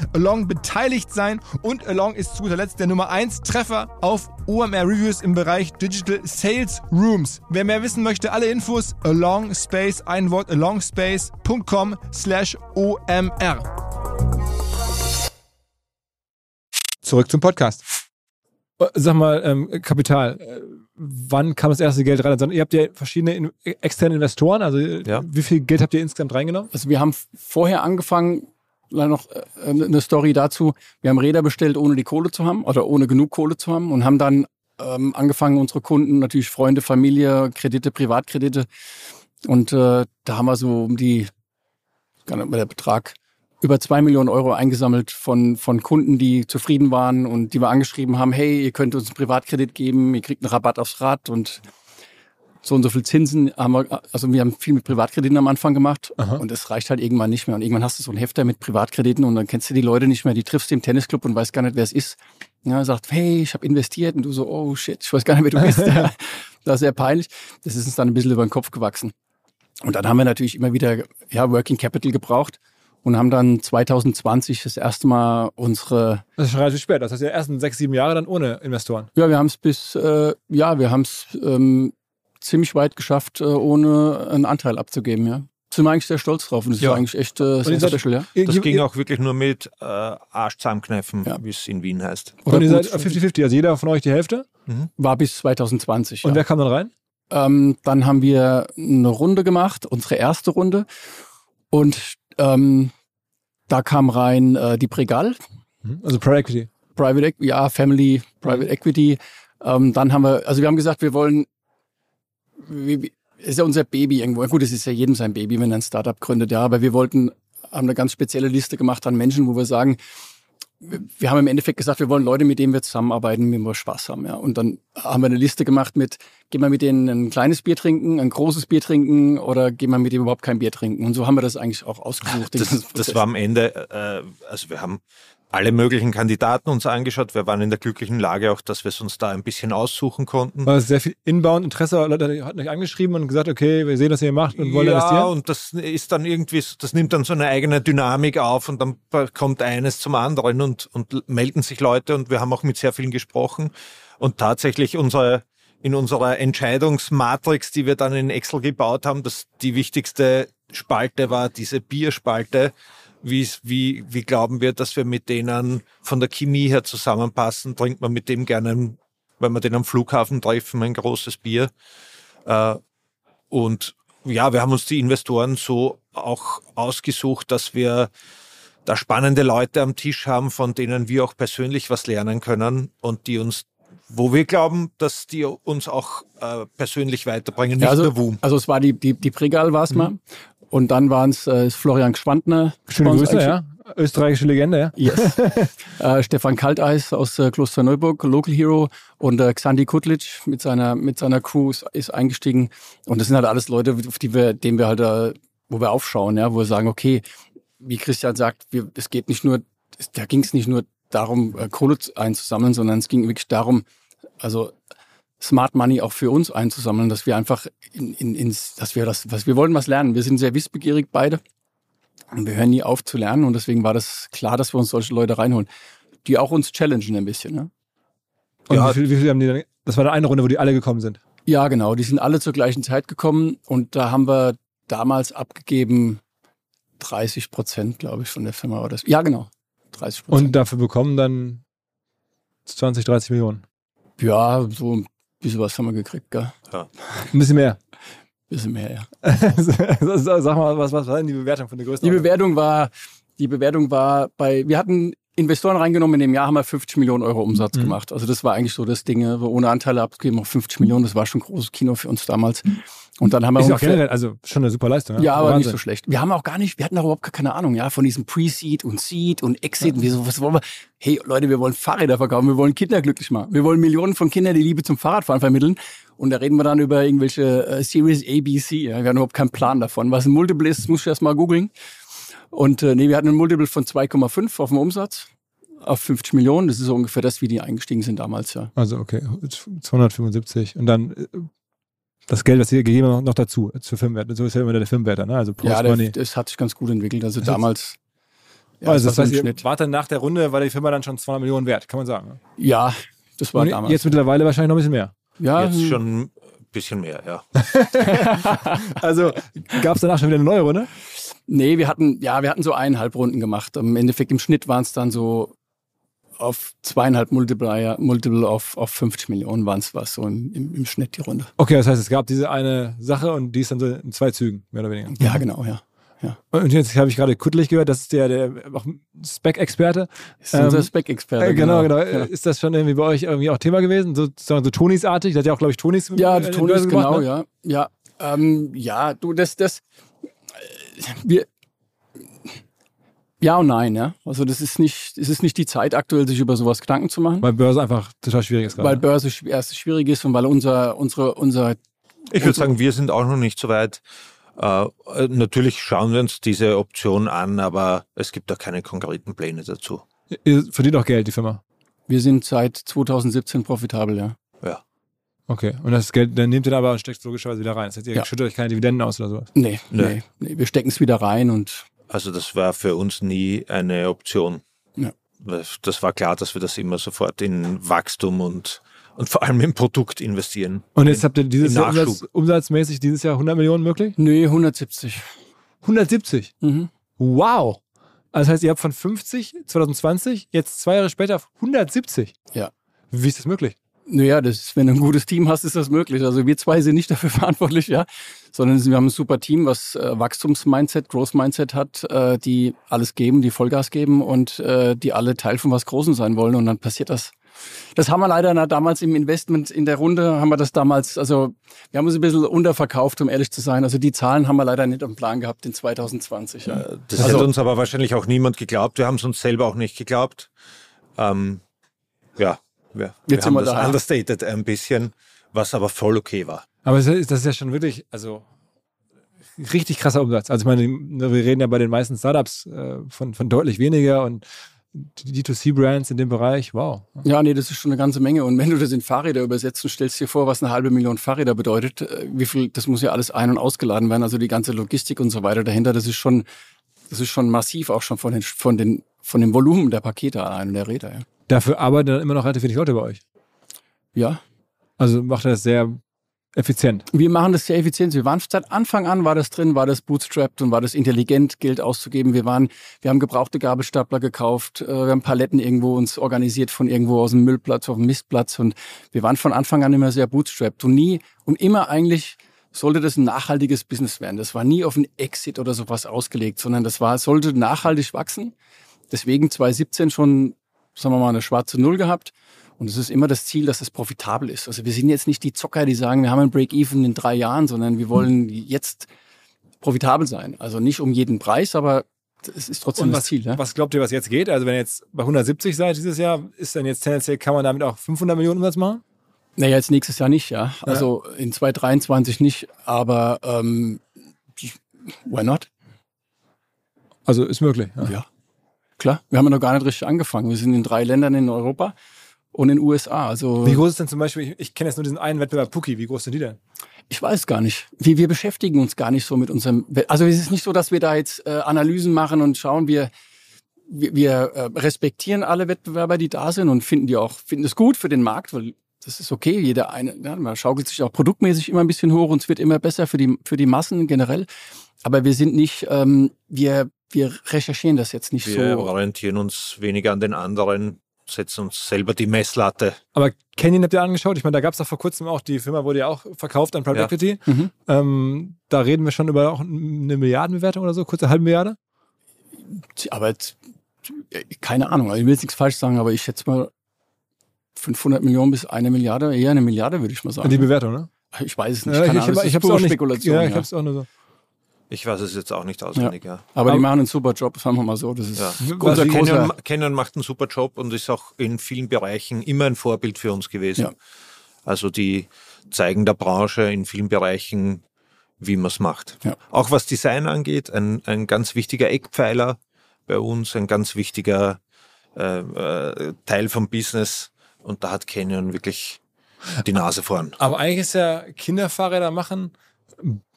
Along beteiligt sein und Along ist zu guter Letzt der Nummer 1 Treffer auf OMR Reviews im Bereich Digital Sales Rooms. Wer mehr wissen möchte, alle Infos Along Space, ein Wort alongspace.com slash OMR. Zurück zum Podcast. Äh, sag mal, ähm, Kapital. Äh, wann kam das erste Geld rein? Also, ihr habt ja verschiedene in, externe Investoren. Also ja. wie viel Geld habt ihr insgesamt reingenommen? Also wir haben vorher angefangen, noch äh, eine Story dazu. Wir haben Räder bestellt, ohne die Kohle zu haben oder ohne genug Kohle zu haben und haben dann ähm, angefangen, unsere Kunden, natürlich Freunde, Familie, Kredite, Privatkredite. Und äh, da haben wir so um die, gar nicht mehr der Betrag, über zwei Millionen Euro eingesammelt von, von Kunden, die zufrieden waren und die wir angeschrieben haben, hey, ihr könnt uns einen Privatkredit geben, ihr kriegt einen Rabatt aufs Rad und so und so viel Zinsen haben wir, also wir haben viel mit Privatkrediten am Anfang gemacht Aha. und es reicht halt irgendwann nicht mehr. Und irgendwann hast du so einen Hefter mit Privatkrediten und dann kennst du die Leute nicht mehr, die triffst du im Tennisclub und weißt gar nicht, wer es ist. Ja, sagt, hey, ich habe investiert und du so, oh shit, ich weiß gar nicht, wer du bist. das ist sehr peinlich. Das ist uns dann ein bisschen über den Kopf gewachsen. Und dann haben wir natürlich immer wieder ja, Working Capital gebraucht und haben dann 2020 das erste Mal unsere. Das ist schon relativ spät. Das heißt, ja ersten sechs, sieben Jahre dann ohne Investoren. Ja, wir haben es bis, äh, ja, wir haben es ähm, ziemlich weit geschafft, äh, ohne einen Anteil abzugeben, ja. Sind wir eigentlich sehr stolz drauf und das ja. ist eigentlich echt äh, sehr special, ja. Das ging auch wirklich nur mit äh, Arsch zusammenkneifen, ja. wie es in Wien heißt. Oder und ihr seid 50-50, also jeder von euch die Hälfte? Mhm. War bis 2020. Und wer kam dann rein? Ähm, dann haben wir eine Runde gemacht, unsere erste Runde. Und ähm, da kam rein äh, die Pregal. Mhm. Also Private Equity. Private Equity, ja, Family, Private Equity. Ähm, dann haben wir, also wir haben gesagt, wir wollen, es ist ja unser Baby irgendwo. Gut, es ist ja jedem sein Baby, wenn er ein Startup gründet, ja, aber wir wollten, haben eine ganz spezielle Liste gemacht an Menschen, wo wir sagen, wir haben im Endeffekt gesagt, wir wollen Leute, mit denen wir zusammenarbeiten, mit denen wir Spaß haben. Ja. Und dann haben wir eine Liste gemacht mit, gehen wir mit denen ein kleines Bier trinken, ein großes Bier trinken oder gehen wir mit denen überhaupt kein Bier trinken. Und so haben wir das eigentlich auch ausgesucht. Das, das war am Ende, äh, also wir haben alle möglichen Kandidaten uns angeschaut. Wir waren in der glücklichen Lage auch, dass wir es uns da ein bisschen aussuchen konnten. War sehr viel Inbound-Interesse. Leute hatten euch angeschrieben und gesagt, okay, wir sehen, was ihr macht und wollen ja, investieren. Ja, und das ist dann irgendwie, das nimmt dann so eine eigene Dynamik auf und dann kommt eines zum anderen und, und melden sich Leute und wir haben auch mit sehr vielen gesprochen und tatsächlich unsere in unserer Entscheidungsmatrix, die wir dann in Excel gebaut haben, dass die wichtigste Spalte war diese Bierspalte wie, wie, wie glauben wir, dass wir mit denen von der Chemie her zusammenpassen? Trinkt man mit dem gerne, wenn wir den am Flughafen treffen, ein großes Bier? Äh, und ja, wir haben uns die Investoren so auch ausgesucht, dass wir da spannende Leute am Tisch haben, von denen wir auch persönlich was lernen können und die uns wo wir glauben, dass die uns auch äh, persönlich weiterbringen, nicht ja, also, nur WUM. Also es war die, die, die Pregal war es mhm. mal. Und dann waren es äh, Florian Schwandner. Schöne Grüße, ja. Österreichische Legende, ja. Yes. äh, Stefan Kalteis aus äh, Klosterneuburg, Local Hero. Und äh, Xandi Kutlic mit seiner, mit seiner Crew ist, ist eingestiegen. Und das sind halt alles Leute, auf die wir, denen wir halt, äh, wo wir aufschauen, ja, wo wir sagen, okay, wie Christian sagt, wir, es geht nicht nur, da ging es nicht nur darum, äh, Kohle einzusammeln, sondern es ging wirklich darum, also Smart Money auch für uns einzusammeln, dass wir einfach in, in, ins, dass wir das, was wir wollen, was lernen. Wir sind sehr wissbegierig beide und wir hören nie auf zu lernen und deswegen war das klar, dass wir uns solche Leute reinholen, die auch uns challengen ein bisschen. Ne? Und ja. wie, viel, wie viel haben die dann, das war eine Runde, wo die alle gekommen sind? Ja, genau. Die sind alle zur gleichen Zeit gekommen und da haben wir damals abgegeben 30 Prozent, glaube ich, von der Firma. Oder ja, genau. 30 Prozent. Und dafür bekommen dann 20, 30 Millionen? Ja, so bisschen was haben wir gekriegt, gell? Ja. Ein bisschen mehr. Ein bisschen mehr, ja. Sag mal, was, was war denn die Bewertung von der größten? Die Bewertung war, die Bewertung war bei, wir hatten Investoren reingenommen, in dem Jahr haben wir 50 Millionen Euro Umsatz mhm. gemacht. Also das war eigentlich so das Ding, ohne Anteile abzugeben, auf 50 Millionen, das war schon ein großes Kino für uns damals. Und dann haben wir ist ungefähr, auch generell, also schon eine super Leistung. Ja, ja aber Wahnsinn. nicht so schlecht. Wir haben auch gar nicht, wir hatten auch überhaupt keine Ahnung, ja, von diesem Pre-Seed und Seed und Exit. Und wir so, was wollen wir? Hey Leute, wir wollen Fahrräder verkaufen, wir wollen Kinder glücklich machen, wir wollen Millionen von Kindern die Liebe zum Fahrradfahren vermitteln. Und da reden wir dann über irgendwelche äh, Series A, B, C. Ja. Wir haben überhaupt keinen Plan davon. Was ein Multiple ist, muss ich erst mal googeln. Und äh, nee, wir hatten ein Multiple von 2,5 auf dem Umsatz auf 50 Millionen. Das ist so ungefähr das, wie die eingestiegen sind damals, ja. Also okay, 275. Und dann äh, das Geld, was ihr gegeben habt, noch dazu, zur Firmenwert. So ist ja immer der Firmenwert, ne? Also ja, der, das hat sich ganz gut entwickelt. Also damals Ja, also das das war heißt, Schnitt. wart dann nach der Runde, war die Firma dann schon 200 Millionen wert, kann man sagen. ne? Ja, das war Und damals. jetzt mittlerweile wahrscheinlich noch ein bisschen mehr. ja, Jetzt schon ein bisschen mehr, ja. Also gab es danach schon wieder eine neue Runde? Nee, wir hatten, ja, wir hatten so eineinhalb Runden gemacht. Im Endeffekt im Schnitt waren es dann so auf zweieinhalb Multiplier, Multiple auf, auf 50 Millionen waren es was so im, im, im Schnitt die Runde. Okay, das heißt, es gab diese eine Sache und die ist dann so in zwei Zügen, mehr oder weniger. Ja, genau, ja. ja. Und jetzt habe ich gerade Kuttelig gehört, das ist der, der Spec-Experte. Ist unser Ähm, Spec-Experte. Äh, genau, genau. Ja. Ist das schon irgendwie bei euch irgendwie auch Thema gewesen? So, sozusagen so Tonis-artig? Der hat ja auch, glaube ich, Tonis. Ja, Tonis, gemacht, genau, ne? ja. Ja, ähm, ja, du, das, das, wir, ja und nein, ja. Also das ist nicht, es ist nicht die Zeit aktuell, sich über sowas Gedanken zu machen, Weil Börse einfach total schwierig ist gerade. weil Börse erst schwierig ist und weil unser, unsere, unser, Ich würde sagen, wir sind auch noch nicht so weit. Äh, natürlich schauen wir uns diese Option an, aber es gibt da keine konkreten Pläne dazu. Ihr verdient auch Geld, die Firma. wir sind seit 2017 profitabel, ja. Ja. Okay. Und das Geld, dann nehmt ihr aber und steckt es logischerweise wieder rein. Das heißt, ihr Ja. schüttet euch keine Dividenden aus oder sowas. Nee, Nee. nee, nee. Wir stecken es wieder rein und Also das war für uns nie eine Option. Ja. Das war klar, dass wir das immer sofort in Wachstum und, und vor allem im Produkt investieren. Und jetzt habt ihr dieses Jahr Nachschub. Umsatz, umsatzmäßig dieses Jahr 100 Millionen möglich? nee, 170. 170. Mhm. Wow. Also das heißt, ihr habt von 50 2020 jetzt zwei Jahre später auf 170. Ja. Wie ist das möglich? Naja, das ist, wenn du ein gutes Team hast, ist das möglich. Also wir zwei sind nicht dafür verantwortlich, ja, sondern wir haben ein super Team, was äh, Wachstumsmindset, Growth-Mindset hat, äh, die alles geben, die Vollgas geben und äh, die alle Teil von was Großem sein wollen und dann passiert das. Das haben wir leider na, damals im Investment in der Runde, haben wir das damals, also wir haben uns ein bisschen unterverkauft, um ehrlich zu sein. Also die Zahlen haben wir leider nicht am Plan gehabt in 2020. Ja. Das Also- hätte uns aber wahrscheinlich auch niemand geglaubt. Wir haben es uns selber auch nicht geglaubt. Ähm, ja, wir, wir haben wir das da. understated ein bisschen, was aber voll okay war. Aber das ist ja schon wirklich, also richtig krasser Umsatz. Also ich meine, wir reden ja bei den meisten Startups äh, von, von deutlich weniger und die D2C-Brands in dem Bereich, wow. Ja, nee, das ist schon eine ganze Menge. Und wenn du das in Fahrräder übersetzt und stellst dir vor, was eine halbe Million Fahrräder bedeutet, äh, wie viel, das muss ja alles ein- und ausgeladen werden, also die ganze Logistik und so weiter dahinter, das ist schon, das ist schon massiv, auch schon von den, von den, von dem Volumen der Pakete allein und der Räder, ja. Dafür arbeiten dann immer noch relativ wenig Leute bei euch. Ja, Also macht er das sehr effizient. wir machen das sehr effizient. Wir waren seit Anfang an war das drin, war das bootstrapped und war das intelligent, Geld auszugeben. Wir waren, wir haben gebrauchte Gabelstapler gekauft, äh, wir haben Paletten irgendwo uns organisiert von irgendwo aus dem Müllplatz auf dem Mistplatz und wir waren von Anfang an immer sehr bootstrapped und nie und immer eigentlich sollte das ein nachhaltiges Business werden. Das war nie auf einen Exit oder sowas ausgelegt, sondern das war, sollte nachhaltig wachsen. Deswegen 2017 schon, sagen wir mal, eine schwarze Null gehabt. Und es ist immer das Ziel, dass es profitabel ist. Also wir sind jetzt nicht die Zocker, die sagen, wir haben ein Break-Even in drei Jahren, sondern wir wollen jetzt profitabel sein. Also nicht um jeden Preis, aber es ist trotzdem Und das was, Ziel. Ja? was glaubt ihr, was jetzt geht? Also wenn ihr jetzt bei 170 seid dieses Jahr, ist dann jetzt tendenziell, kann man damit auch 500 Millionen Umsatz machen? Naja, jetzt nächstes Jahr nicht, ja. Also in 2023 nicht, aber ähm, why not? Also ist möglich. Ja. Ja. Klar, wir haben ja noch gar nicht richtig angefangen. Wir sind in drei Ländern in Europa und in den USA. Also Wie groß ist denn zum Beispiel, ich, ich kenne jetzt nur diesen einen Wettbewerb Puki, wie groß sind die denn? Ich weiß gar nicht. Wir, wir beschäftigen uns gar nicht so mit unserem. Also es ist nicht so, dass wir da jetzt äh, Analysen machen und schauen. Wir, wir, wir äh, respektieren alle Wettbewerber, die da sind und finden die auch finden es gut für den Markt, weil das ist okay. Jeder eine, ja, man schaukelt sich auch produktmäßig immer ein bisschen hoch und es wird immer besser für die für die Massen generell. Aber wir sind nicht, ähm, wir wir recherchieren das jetzt nicht Wir so. orientieren uns weniger an den anderen, setzen uns selber die Messlatte. Aber Canyon habt ihr angeschaut? Ich meine, da gab es doch vor kurzem auch, die Firma wurde ja auch verkauft an Private Ja. Equity. Mhm. Ähm, da reden wir schon über auch eine Milliardenbewertung oder so, kurze halbe Milliarde. Aber jetzt, äh, keine Ahnung. Also ich will jetzt nichts falsch sagen, aber ich schätze mal 500 Millionen bis eine Milliarde, eher eine Milliarde würde ich mal sagen. Die Bewertung, ne? Ich weiß es nicht. Ja, keine ich ich ist hab's pure auch nicht. Spekulation. Ja, Ja, ich hab's auch nur so. Ich weiß es jetzt auch nicht auswendig, ja. Aber die Aber- machen einen super Job, sagen wir mal so. Das ist Ja. unser Also. Canon, Canon macht einen super Job und ist auch in vielen Bereichen immer ein Vorbild für uns gewesen. Ja. Also die zeigen der Branche in vielen Bereichen, wie man es macht. Ja. Auch was Design angeht, ein, ein ganz wichtiger Eckpfeiler bei uns, ein ganz wichtiger äh, äh, Teil vom Business. Und da hat Canon wirklich die Nase vorn. Aber eigentlich ist ja Kinderfahrräder machen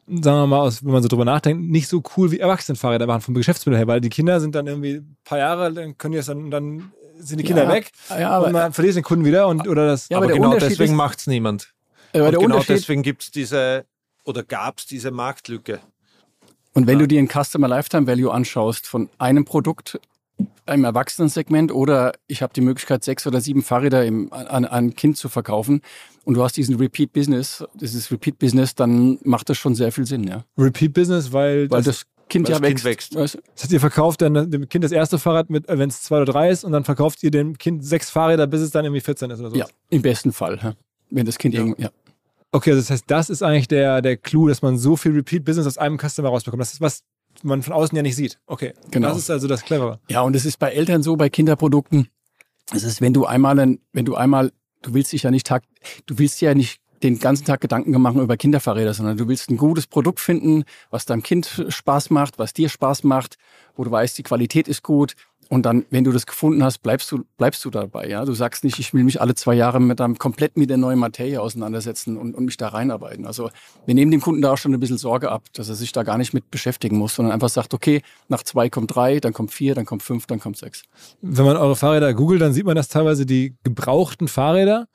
sagen wir mal, aus, wenn man so drüber nachdenkt, nicht so cool wie Erwachsenenfahrräder waren vom Geschäftsmodell her, weil die Kinder sind dann irgendwie ein paar Jahre, dann können die es dann, dann sind die Kinder Ja, weg ja, aber- und man verliert den Kunden wieder und oder das. Ja, aber aber genau deswegen macht es niemand. Aber Und der genau Unterschied, deswegen gibt es diese oder gab es diese Marktlücke. Und wenn du dir ein Customer Lifetime Value anschaust von einem Produkt im Erwachsenensegment oder ich habe die Möglichkeit, sechs oder sieben Fahrräder im, an, an ein Kind zu verkaufen und du hast diesen Repeat Business, dieses Repeat Business, dann macht das schon sehr viel Sinn, ja. Repeat Business, weil, Weil das, das, Kind ja das Kind wächst. wächst. Weißt du? das heißt, ihr verkauft dann dem Kind das erste Fahrrad mit, wenn es zwei oder drei ist und dann verkauft ihr dem Kind sechs Fahrräder, bis es dann irgendwie 14 ist oder so. Ja, im besten Fall. Ja. Wenn das Kind irgendwie, ja. Okay, also das heißt, das ist eigentlich der, der Clou, dass man so viel Repeat Business aus einem Customer rausbekommt. Das ist was man von außen ja nicht sieht. Okay, Genau. Das ist also das Clevere. Ja, und es ist bei Eltern so, bei Kinderprodukten. Es ist, wenn du einmal, ein, wenn du einmal, du willst dich ja nicht tag, du willst ja nicht den ganzen Tag Gedanken machen über Kinderfahrräder, sondern du willst ein gutes Produkt finden, was deinem Kind Spaß macht, was dir Spaß macht, wo du weißt, die Qualität ist gut. Und dann, wenn du das gefunden hast, bleibst du, bleibst du dabei. Ja, du sagst nicht, ich will mich alle zwei Jahre mit einem komplett mit der neuen Materie auseinandersetzen und, und mich da reinarbeiten. Also wir nehmen dem Kunden da auch schon ein bisschen Sorge ab, dass er sich da gar nicht mit beschäftigen muss, sondern einfach sagt, okay, nach zwei kommt drei, dann kommt vier, dann kommt fünf, dann kommt sechs. Wenn man eure Fahrräder googelt, dann sieht man, dass teilweise die gebrauchten Fahrräder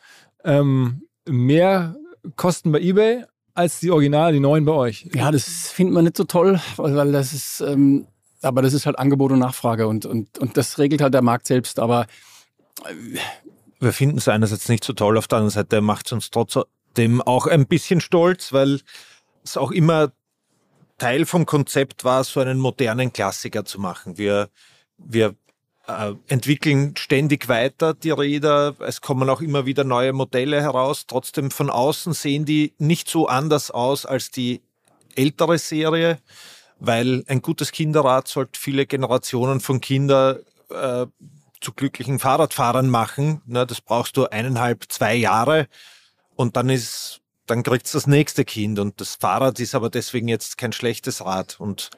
ähm, mehr kosten bei eBay als die Original, die neuen bei euch. Ja, das findet man nicht so toll, weil, das ist, ähm, aber das ist halt Angebot und Nachfrage und, und, und das regelt halt der Markt selbst. Aber Wir finden es einerseits nicht so toll, auf der anderen Seite macht es uns trotzdem auch ein bisschen stolz, weil es auch immer Teil vom Konzept war, so einen modernen Klassiker zu machen. Wir, wir äh, entwickeln ständig weiter die Räder, es kommen auch immer wieder neue Modelle heraus. Trotzdem von außen sehen die nicht so anders aus als die ältere Serie, weil ein gutes Kinderrad sollte viele Generationen von Kindern äh, zu glücklichen Fahrradfahrern machen. Na, das brauchst du eineinhalb, zwei Jahre und dann ist, dann kriegst du das nächste Kind und das Fahrrad ist aber deswegen jetzt kein schlechtes Rad und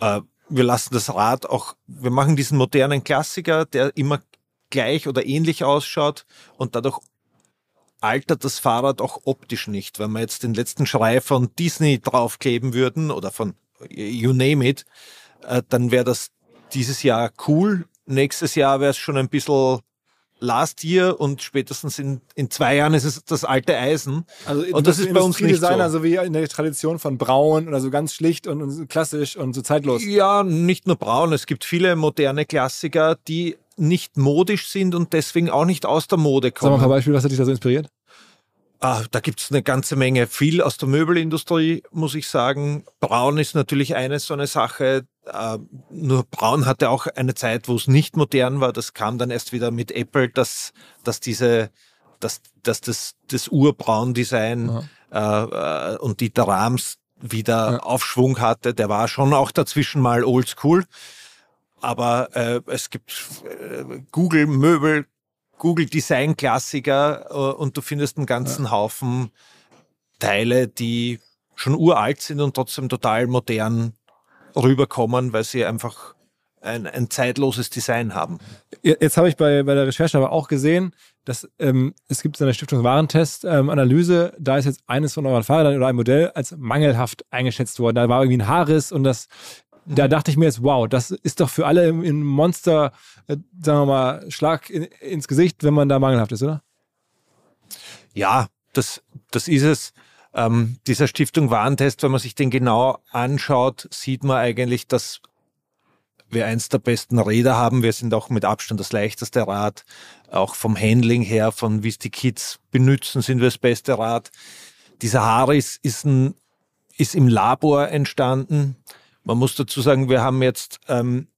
äh, wir lassen das Rad auch, wir machen diesen modernen Klassiker, der immer gleich oder ähnlich ausschaut und dadurch altert das Fahrrad auch optisch nicht. Wenn wir jetzt den letzten Schrei von Disney draufkleben würden oder von you name it, äh, dann wäre das dieses Jahr cool. Nächstes Jahr wäre es schon ein bisschen last year und spätestens in, in zwei Jahren ist es das alte Eisen. Also Und das ist bei uns nicht Industriedesigner, so. so wie in der Tradition von Braun oder so ganz schlicht und, und klassisch und so zeitlos. Ja, nicht nur braun. Es gibt viele moderne Klassiker, die nicht modisch sind und deswegen auch nicht aus der Mode Sag mal ein paar kommen. Beispiele, was hat dich da so inspiriert? Ah, da gibt's eine ganze Menge. Viel aus der Möbelindustrie, muss ich sagen. Braun ist natürlich eine so eine Sache. Äh, nur Braun hatte auch eine Zeit, wo es nicht modern war. Das kam dann erst wieder mit Apple, dass, dass diese, dass, dass das, das Urbraun-Design äh, und Dieter Rams wieder Ja. Aufschwung hatte. Der war schon auch dazwischen mal oldschool. Aber äh, es gibt äh, Google Möbel, Google Design Klassiker äh, und du findest einen ganzen Haufen Teile, die schon uralt sind und trotzdem total modern rüberkommen, weil sie einfach ein, ein zeitloses Design haben. Jetzt habe ich bei, bei der Recherche aber auch gesehen, dass ähm, es gibt so eine Stiftung Warentest-Analyse, da ist jetzt eines von euren Fahrrädern oder ein Modell als mangelhaft eingeschätzt worden. Da war irgendwie ein Haarriss und das, da dachte ich mir jetzt, wow, das ist doch für alle ein Monster, äh, sagen wir mal, Schlag in, ins Gesicht, wenn man da mangelhaft ist, oder? Ja, das, das ist es. Ähm, dieser Stiftung Warentest, wenn man sich den genau anschaut, sieht man eigentlich, dass wir eins der besten Räder haben. Wir sind auch mit Abstand das leichteste Rad. Auch vom Handling her, von wie es die Kids benutzen, sind wir das beste Rad. Dieser Haris ist, ein, ist im Labor entstanden. Man muss dazu sagen, wir haben jetzt ähm,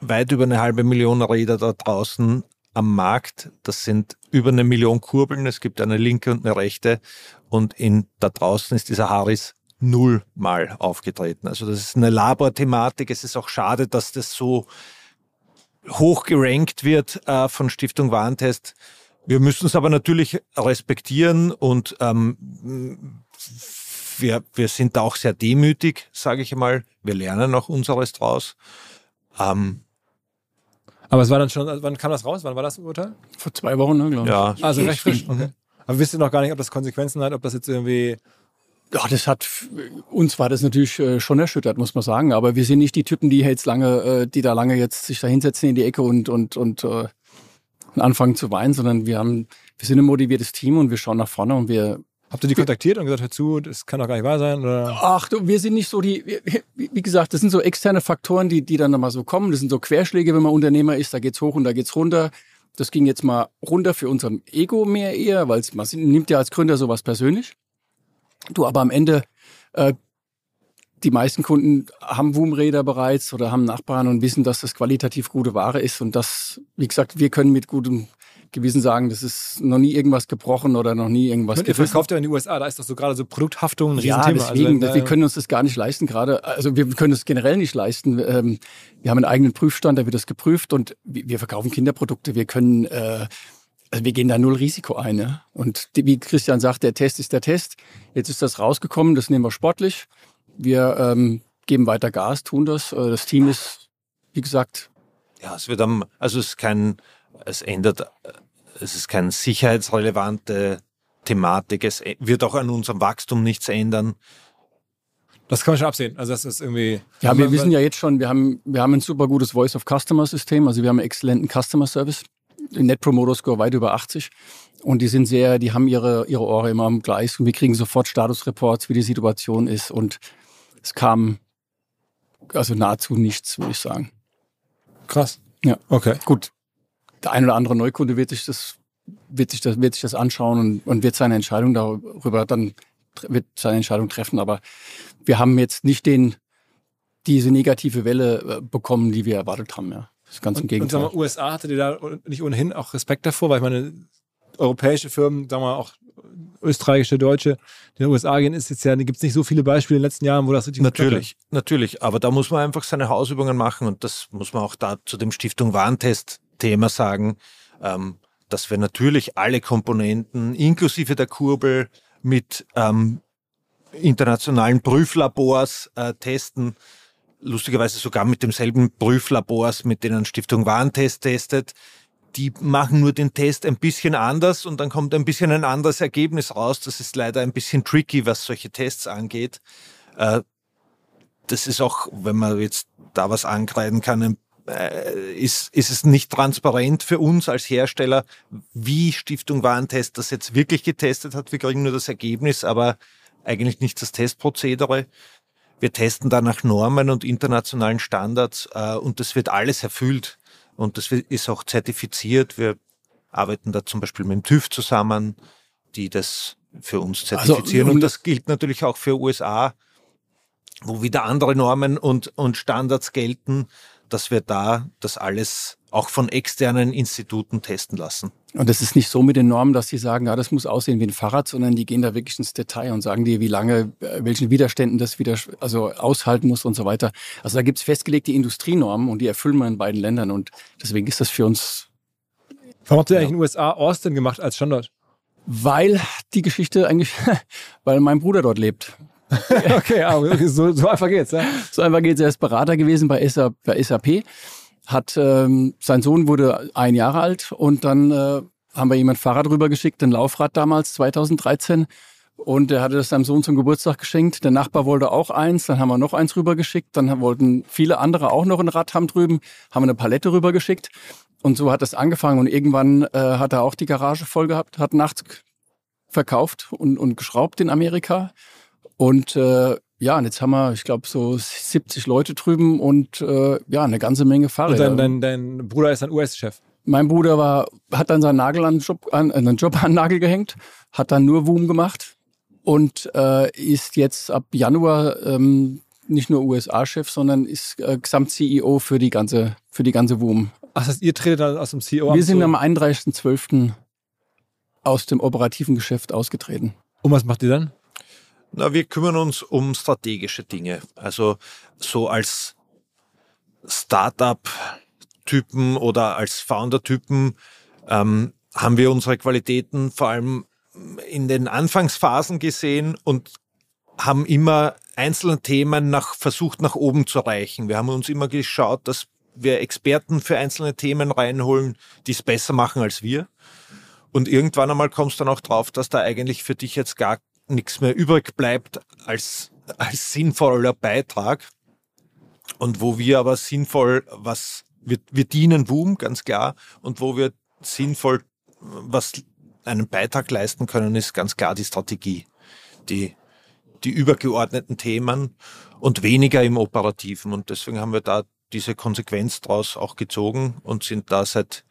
weit über eine halbe Million Räder da draußen am Markt. Das sind über eine Million Kurbeln. Es gibt eine linke und eine rechte. Und in, da draußen ist dieser Haris nullmal aufgetreten. Also das ist eine Laborthematik. Es ist auch schade, dass das so hoch gerankt wird äh, von Stiftung Warentest. Wir müssen es aber natürlich respektieren und ähm, wir, wir sind da auch sehr demütig, sage ich einmal. Wir lernen auch unseres draus. Ähm, Aber es war dann schon, wann kam das raus? Wann war das Urteil? vor zwei Wochen, ne, glaube ich. ja, Also recht frisch. Okay. Aber wisst ihr noch gar nicht, ob das Konsequenzen hat, ob das jetzt irgendwie Ja, das hat uns war das natürlich äh, schon erschüttert, muss man sagen. Aber wir sind nicht die Typen, die jetzt lange, äh, die da lange jetzt sich da hinsetzen in die Ecke und und und äh, anfangen zu weinen, sondern wir haben, wir sind ein motiviertes Team und wir schauen nach vorne und wir Habt ihr die kontaktiert und gesagt, hör zu, das kann doch gar nicht wahr sein? Oder? Ach, du, wir sind nicht so die, wie gesagt, das sind so externe Faktoren, die, die dann nochmal so kommen. Das sind so Querschläge, wenn man Unternehmer ist, da geht's hoch und da geht's runter. Das ging jetzt mal runter für unser Ego mehr eher, weil man nimmt ja als Gründer sowas persönlich. Du, aber am Ende, äh, die meisten Kunden haben Woom-Räder bereits oder haben Nachbarn und wissen, dass das qualitativ gute Ware ist und das, wie gesagt, wir können mit gutem Gewissen sagen, das ist noch nie irgendwas gebrochen oder noch nie irgendwas Ihr verkauft ja in die USA, da ist doch so gerade so Produkthaftung ein ja, Riesenthema. Deswegen, also, wir können uns das gar nicht leisten gerade. Also wir können es generell nicht leisten. Ähm, wir haben einen eigenen Prüfstand, da wird das geprüft und wir verkaufen Kinderprodukte. Wir können, äh, also wir gehen da null Risiko ein. Ja? Und wie Christian sagt, der Test ist der Test. Jetzt ist das rausgekommen, das nehmen wir sportlich. Wir ähm, geben weiter Gas, tun das. Äh, das Team ist, wie gesagt. Ja, es wird am, also es ist kein es ändert, es ist keine sicherheitsrelevante Thematik, es wird auch an unserem Wachstum nichts ändern. Das kann man schon absehen. Also das ist irgendwie. Ja, wir wissen ja jetzt schon, wir haben, wir haben ein super gutes Voice of Customer System. Also wir haben einen exzellenten Customer Service. Net Promoter Score weit über 80. Und die sind sehr, die haben ihre, ihre Ohren immer am Gleis und wir kriegen sofort Statusreports, wie die Situation ist. Und es kam also nahezu nichts, würde ich sagen. Krass. Ja. Okay. Gut der ein oder andere Neukunde wird sich das, wird sich das, wird sich das anschauen und, und wird seine Entscheidung darüber dann wird seine Entscheidung treffen. Aber wir haben jetzt nicht den, diese negative Welle äh, bekommen, die wir erwartet haben. Ja. Das ist ganz und, im Gegenteil. Und USA hatte ihr da nicht ohnehin auch Respekt davor, weil ich meine, europäische Firmen, sagen wir auch österreichische, deutsche, die in den USA gehen, ist jetzt ja, gibt es nicht so viele Beispiele in den letzten Jahren, wo das richtig Natürlich, natürlich. Aber da muss man einfach seine Hausübungen machen und das muss man auch da zu dem Stiftung Warntest Thema sagen, ähm, dass wir natürlich alle Komponenten inklusive der Kurbel mit ähm, internationalen Prüflabors äh, testen, lustigerweise sogar mit demselben Prüflabors, mit denen Stiftung Warentest testet. Die machen nur den Test ein bisschen anders und dann kommt ein bisschen ein anderes Ergebnis raus. Das ist leider ein bisschen tricky, was solche Tests angeht. Äh, das ist auch, wenn man jetzt da was ankreiden kann, ein ist, ist es nicht transparent für uns als Hersteller, wie Stiftung Warentest das jetzt wirklich getestet hat. Wir kriegen nur das Ergebnis, aber eigentlich nicht das Testprozedere. Wir testen da nach Normen und internationalen Standards äh, und das wird alles erfüllt und das ist auch zertifiziert. Wir arbeiten da zum Beispiel mit dem TÜV zusammen, die das für uns also, zertifizieren. Also, und das gilt natürlich auch für USA, wo wieder andere Normen und, und Standards gelten dass wir da das alles auch von externen Instituten testen lassen. Und das ist nicht so mit den Normen, dass sie sagen, ja, das muss aussehen wie ein Fahrrad, sondern die gehen da wirklich ins Detail und sagen dir, wie lange, äh, welchen Widerständen das wieder also aushalten muss und so weiter. Also da gibt's festgelegte Industrienormen und die erfüllen wir in beiden Ländern und deswegen ist das für uns. Warum habt ihr ja. eigentlich in den USA Austin gemacht als Standort? Weil die Geschichte eigentlich, weil mein Bruder dort lebt. okay, aber so, so einfach geht's. Ja? So einfach geht's. Er ist Berater gewesen bei SAP. Bei SAP hat ähm, sein Sohn wurde ein Jahre alt und dann äh, haben wir ihm ein Fahrrad rübergeschickt, ein Laufrad damals 2013. Und er hatte das seinem Sohn zum Geburtstag geschenkt. Der Nachbar wollte auch eins, dann haben wir noch eins rübergeschickt. Dann wollten viele andere auch noch ein Rad haben drüben, haben eine Palette rübergeschickt. Und so hat das angefangen. Und irgendwann äh, hat er auch die Garage voll gehabt, hat nachts verkauft und, und geschraubt in Amerika. Und äh, ja, und jetzt haben wir, ich glaube, so 70 Leute drüben und äh, ja, eine ganze Menge Fahrräder. Und dein, dein, dein Bruder ist ein US-Chef? Mein Bruder war, hat dann seinen Nagel an Job an, einen Job an den Nagel gehängt, hat dann nur Woom gemacht und äh, ist jetzt ab Januar ähm, nicht nur USA-Chef, sondern ist äh, Gesamt-CEO für die ganze, für die ganze Woom. Ach, das heißt, ihr tretet dann aus dem CEO Wir sind am 31.12. aus dem operativen Geschäft ausgetreten. Und was macht ihr dann? Na, wir kümmern uns um strategische Dinge. Also so als Startup-Typen oder als Founder-Typen ähm, haben wir unsere Qualitäten vor allem in den Anfangsphasen gesehen und haben immer einzelne Themen nach, versucht nach oben zu erreichen. Wir haben uns immer geschaut, dass wir Experten für einzelne Themen reinholen, die es besser machen als wir. Und irgendwann einmal kommst du dann auch drauf, dass da eigentlich für dich jetzt gar nichts mehr übrig bleibt als, als sinnvoller Beitrag. Und wo wir aber sinnvoll was, wir, wir dienen Boom, ganz klar. Und wo wir sinnvoll was einen Beitrag leisten können, ist ganz klar die Strategie. Die, die übergeordneten Themen und weniger im Operativen. Und deswegen haben wir da diese Konsequenz daraus auch gezogen und sind da seit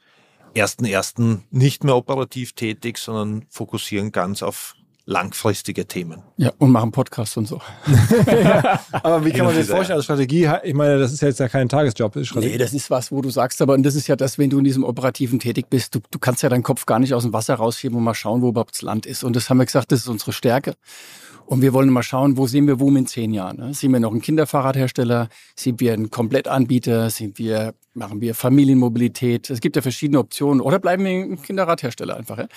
1.1. nicht mehr operativ tätig, sondern fokussieren ganz auf langfristige Themen. Ja, und machen Podcasts und so. ja, aber wie kann man sich das vorstellen als Strategie? Ich meine, das ist jetzt ja kein Tagesjob. Nee, das ist was, wo du sagst, aber und das ist ja das, wenn du in diesem Operativen tätig bist, du, du kannst ja deinen Kopf gar nicht aus dem Wasser rausheben und mal schauen, wo überhaupt das Land ist. Und das haben wir gesagt, das ist unsere Stärke. Und wir wollen mal schauen, wo sehen wir WUM in zehn Jahren? Ne? Sind wir noch ein Kinderfahrradhersteller? Sind wir ein Komplettanbieter? Sind wir, machen wir Familienmobilität? Es gibt ja verschiedene Optionen. Oder bleiben wir ein Kinderradhersteller einfach? Ja?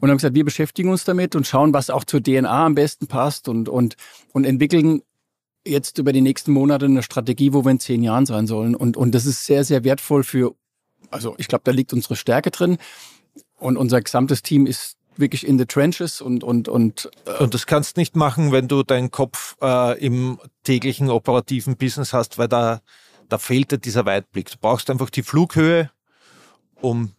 Und haben gesagt, wir beschäftigen uns damit und schauen, was auch zur DNA am besten passt und, und, und entwickeln jetzt über die nächsten Monate eine Strategie, wo wir in zehn Jahren sein sollen. Und, und das ist sehr, sehr wertvoll für, also ich glaube, da liegt unsere Stärke drin. Und unser gesamtes Team ist wirklich in the trenches und und und äh und das kannst nicht machen, wenn du deinen Kopf äh, im täglichen operativen Business hast, weil da da fehlt dir dieser Weitblick. Du brauchst einfach die Flughöhe, um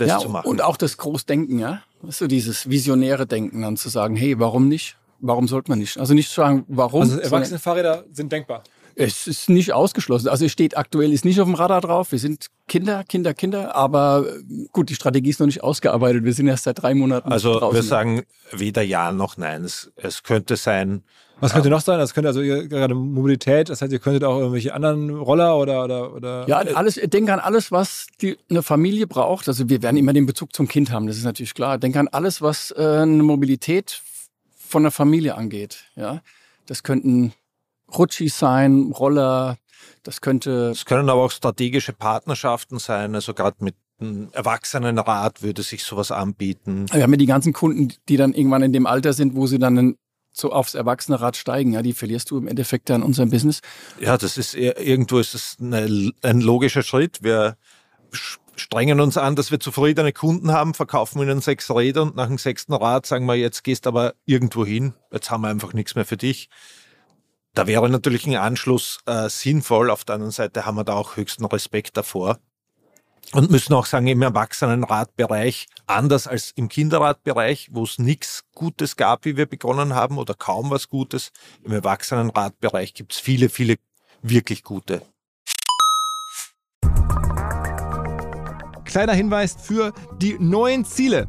das ja, zu machen. Und auch das Großdenken, ja. So dieses visionäre Denken, dann zu sagen, hey, warum nicht? Warum sollte man nicht? Also nicht zu sagen, warum. Also erwachsene Fahrräder sind denkbar. Es ist nicht ausgeschlossen. Also es steht aktuell ist nicht auf dem Radar drauf. Wir sind Kinder, Kinder, Kinder. Aber gut, die Strategie ist noch nicht ausgearbeitet. Wir sind erst seit drei Monaten Also draußen. wir sagen weder ja noch nein. Es, es könnte sein. Was könnte noch sein? Das könnte also gerade Mobilität. Das heißt, ihr könntet auch irgendwelche anderen Roller oder oder oder. Ja, alles. Denk an alles, was die, eine Familie braucht. Also wir werden immer den Bezug zum Kind haben. Das ist natürlich klar. Denk an alles, was äh, eine Mobilität von der Familie angeht. Ja, das könnten Rutschis sein, Roller, das könnte. Es können aber auch strategische Partnerschaften sein, also gerade mit einem Erwachsenenrat würde sich sowas anbieten. Wir haben ja die ganzen Kunden, die dann irgendwann in dem Alter sind, wo sie dann so aufs Erwachsenenrad steigen, ja, die verlierst du im Endeffekt dann unserem Business. Ja, das ist irgendwo ist das eine, ein logischer Schritt. Wir strengen uns an, dass wir zufriedene Kunden haben, verkaufen ihnen sechs Räder und nach dem sechsten Rad sagen wir, jetzt gehst aber irgendwo hin, jetzt haben wir einfach nichts mehr für dich. Da wäre natürlich ein Anschluss äh, sinnvoll. Auf der anderen Seite haben wir da auch höchsten Respekt davor. Und müssen auch sagen, im Erwachsenenradbereich, anders als im Kinderradbereich, wo es nichts Gutes gab, wie wir begonnen haben, oder kaum was Gutes, im Erwachsenenradbereich gibt es viele, viele wirklich gute Kleiner Hinweis für die neuen Ziele.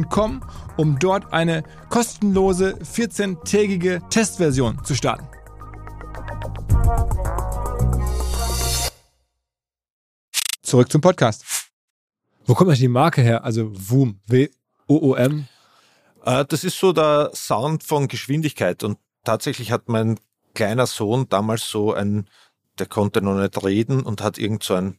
www.ecom, um dort eine kostenlose 14-tägige Testversion zu starten. Zurück zum Podcast. Wo kommt eigentlich die Marke her? Also WOOM, W-O-O-M? Äh, das ist so der Sound von Geschwindigkeit und tatsächlich hat mein kleiner Sohn damals so ein, der konnte noch nicht reden und hat irgend so ein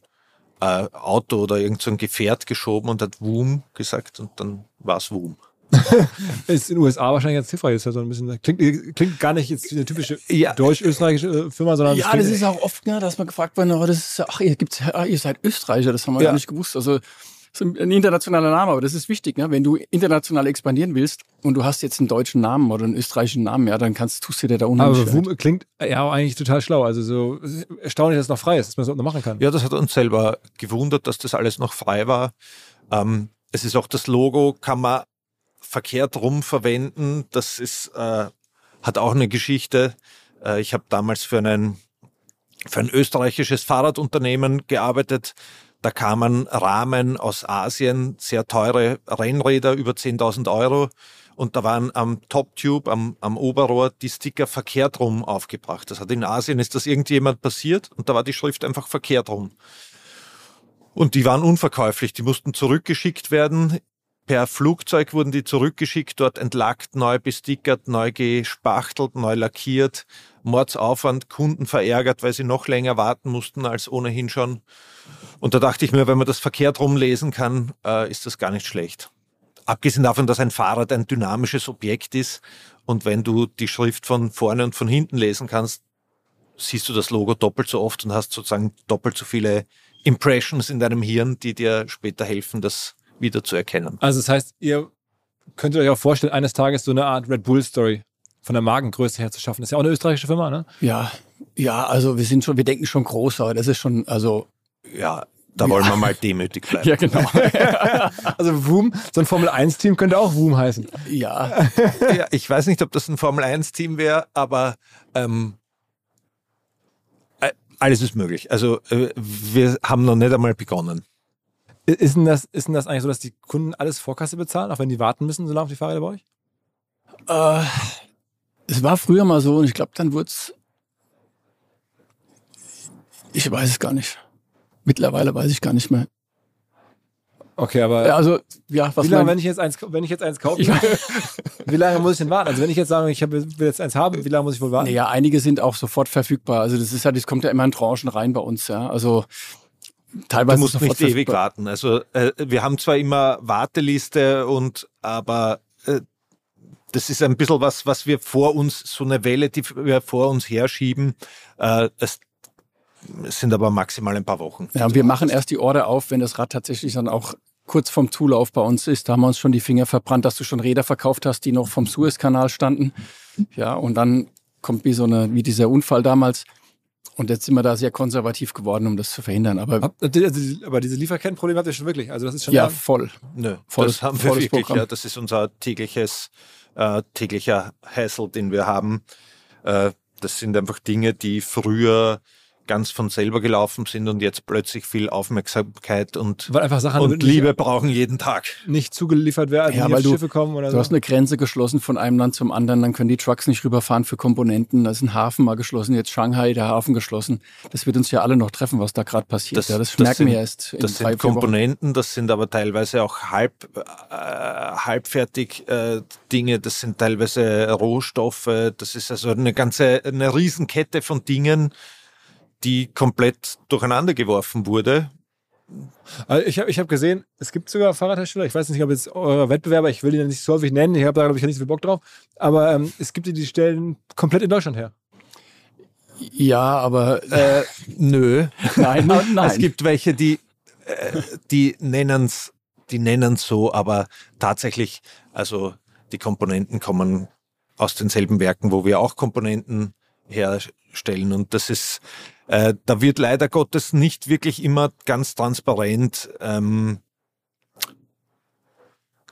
äh, Auto oder irgend so ein Gefährt geschoben und hat Woom gesagt und dann war es Woom. ist in den USA wahrscheinlich jetzt hilfreich, ist ja so ein bisschen, klingt, klingt gar nicht jetzt wie eine typische ja. deutsch-österreichische äh, Firma, sondern. Ja, das ist auch oft, ja, dass man gefragt wird, aber das ist, ach, ihr, gibt's, ach, ihr seid Österreicher, das haben wir ja. gar nicht gewusst. Also, ist ein internationaler Name, aber das ist wichtig, ne? wenn du international expandieren willst und du hast jetzt einen deutschen Namen oder einen österreichischen Namen, ja, dann kannst, tust du dir da unheimlich Aber Woom klingt ja eigentlich total schlau. Also so erstaunlich, dass es noch frei ist, dass man es noch machen kann. Ja, das hat uns selber gewundert, dass das alles noch frei war. Ähm, es ist auch das Logo, kann man verkehrt rum verwenden. Das ist, äh, hat auch eine Geschichte. Äh, ich habe damals für, einen, für ein österreichisches Fahrradunternehmen gearbeitet da kamen Rahmen aus Asien, sehr teure Rennräder, über 10.000 Euro. Und da waren am Top-Tube, am, am Oberrohr, die Sticker verkehrt rum aufgebracht. Das hat in Asien, ist das irgendjemand passiert und da war die Schrift einfach verkehrt rum. Und die waren unverkäuflich, die mussten zurückgeschickt werden. per Flugzeug wurden die zurückgeschickt, dort entlackt, neu bestickert, neu gespachtelt, neu lackiert. Mordsaufwand, Kunden verärgert, weil sie noch länger warten mussten als ohnehin schon. Und da dachte ich mir, wenn man das verkehrt rumlesen kann, äh, ist das gar nicht schlecht. Abgesehen davon, dass ein Fahrrad ein dynamisches Objekt ist und wenn du die Schrift von vorne und von hinten lesen kannst, siehst du das Logo doppelt so oft und hast sozusagen doppelt so viele Impressions in deinem Hirn, die dir später helfen, das wieder zu erkennen. Also das heißt, ihr könntet euch auch vorstellen, eines Tages so eine Art Red Bull Story von der Magengröße her zu schaffen. Das ist ja auch eine österreichische Firma, ne? Ja, ja, also wir sind schon, wir denken schon groß, aber das ist schon, also Ja, da wollen wir mal demütig bleiben. ja genau, Also Woom, so ein Formel-1-Team könnte auch Woom heißen. ja, ja, ich weiß nicht, ob das ein Formel-1-Team wäre, aber ähm, äh, alles ist möglich. Also äh, wir haben noch nicht einmal begonnen. Ist denn, das, ist denn das eigentlich so, dass die Kunden alles Vorkasse bezahlen, auch wenn die warten müssen, so lange auf die Fahrräder bei euch? äh, es war früher mal so und ich glaube, dann wurde es, ich weiß es gar nicht. Mittlerweile weiß ich gar nicht mehr. Okay, aber Ja, also, ja, was wie lange, mein- wenn ich jetzt eins, wenn ich jetzt eins kaufe, Ja. wie lange muss ich denn warten? Also wenn ich jetzt sage, ich hab, will jetzt eins haben, wie lange muss ich wohl warten? Naja, einige sind auch sofort verfügbar. Also das ist ja, das kommt ja immer in Tranchen rein bei uns, ja. Also Du teilweise musst sofort nicht ewig verfügbar. warten. Also äh, wir haben zwar immer Warteliste und aber äh, das ist ein bisschen was, was wir vor uns, so eine Welle, die wir vor uns herschieben. Äh, es, es sind aber maximal ein paar Wochen. Ja, und wir machen erst die Order auf, wenn das Rad tatsächlich dann auch kurz vom Zulauf bei uns ist. Da haben wir uns schon die Finger verbrannt, dass du schon Räder verkauft hast, die noch vom Suezkanal standen. Ja, und dann kommt wie so eine, wie dieser Unfall damals. Und jetzt sind wir da sehr konservativ geworden, um das zu verhindern. Aber also Aber diese Lieferkettenprobleme habt ihr schon wirklich. Also das ist schon ja, lang. voll. Nö, Volles- das haben wir wirklich. Programm. Ja, das ist unser tägliches, äh, täglicher Hassel, den wir haben. Äh, das sind einfach Dinge, die früher ganz von selber gelaufen sind und jetzt plötzlich viel Aufmerksamkeit und, Weil einfach Sachen und nicht, Liebe brauchen jeden Tag. nicht zugeliefert werden, also Ja, weil du- Schiffe kommen oder Du so. hast eine Grenze geschlossen von einem Land zum anderen, dann können die Trucks nicht rüberfahren für Komponenten. Da ist ein Hafen mal geschlossen, jetzt Shanghai, der Hafen geschlossen. Das wird uns ja alle noch treffen, was da gerade passiert. Das- ja, das, das merken sind- wir erst in Das drei, sind vier Wochen. Komponenten, das sind aber teilweise auch halb, äh, halbfertig äh, Dinge, das sind teilweise Rohstoffe, das ist also eine ganze, eine Riesenkette von Dingen, die komplett durcheinander geworfen wurde. Also ich habe ich hab gesehen, es gibt sogar Fahrradhersteller, ich weiß nicht, ob jetzt eure Wettbewerber, ich will die nicht so häufig nennen, ich habe da, glaube ich, nicht so viel Bock drauf, aber ähm, es gibt die, die stellen komplett in Deutschland her. Ja, aber Äh, nö. nein, nein, nein. Es gibt welche, die, äh, die nennen's, die nennen's so, aber tatsächlich, also die Komponenten kommen aus denselben Werken, wo wir auch Komponenten herstellen. Und das ist, äh, da wird leider Gottes nicht wirklich immer ganz transparent. Ähm,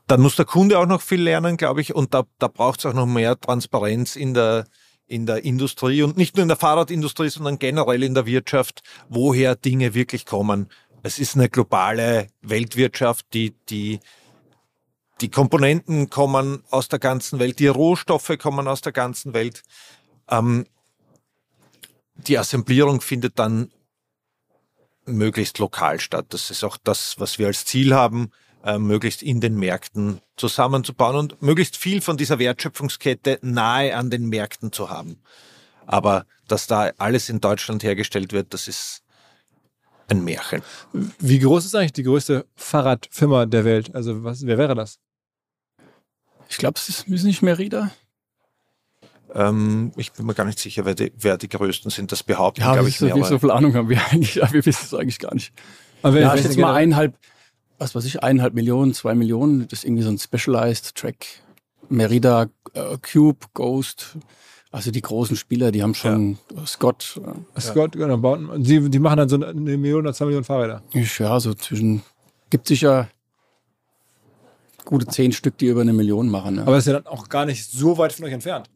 dann muss der Kunde auch noch viel lernen, glaube ich, und da, da braucht es auch noch mehr Transparenz in der, in der Industrie und nicht nur in der Fahrradindustrie, sondern generell in der Wirtschaft, woher Dinge wirklich kommen. Es ist eine globale Weltwirtschaft, die, die, die Komponenten kommen aus der ganzen Welt, die Rohstoffe kommen aus der ganzen Welt. Ähm, die Assemblierung findet dann möglichst lokal statt. Das ist auch das, was wir als Ziel haben, äh, möglichst in den Märkten zusammenzubauen und möglichst viel von dieser Wertschöpfungskette nahe an den Märkten zu haben. Aber dass da alles in Deutschland hergestellt wird, das ist ein Märchen. Wie groß ist eigentlich die größte Fahrradfirma der Welt? Also was, wer wäre das? ich glaube, es ist ist nicht Merida. Ähm, ich bin mir gar nicht sicher, wer die, wer die größten sind. Das behaupten, Ja, glaube ich wie mehrere. so viel Ahnung haben wir eigentlich. Ja, wir wissen es eigentlich gar nicht. Aber wer- Ja, ich denn mal eineinhalb, was weiß ich, eineinhalb Millionen, zwei Millionen. Das ist irgendwie so ein Specialized Track. Merida, äh, Cube, Ghost. Also die großen Spieler, die haben schon Scott. äh, Scott, genau, bauen, die, die machen dann so eine Million oder zwei Millionen Fahrräder. Ich, ja, so zwischen, gibt sicher gute zehn Stück, die über eine Million machen. Ne? Aber das ist ja dann auch gar nicht so weit von euch entfernt.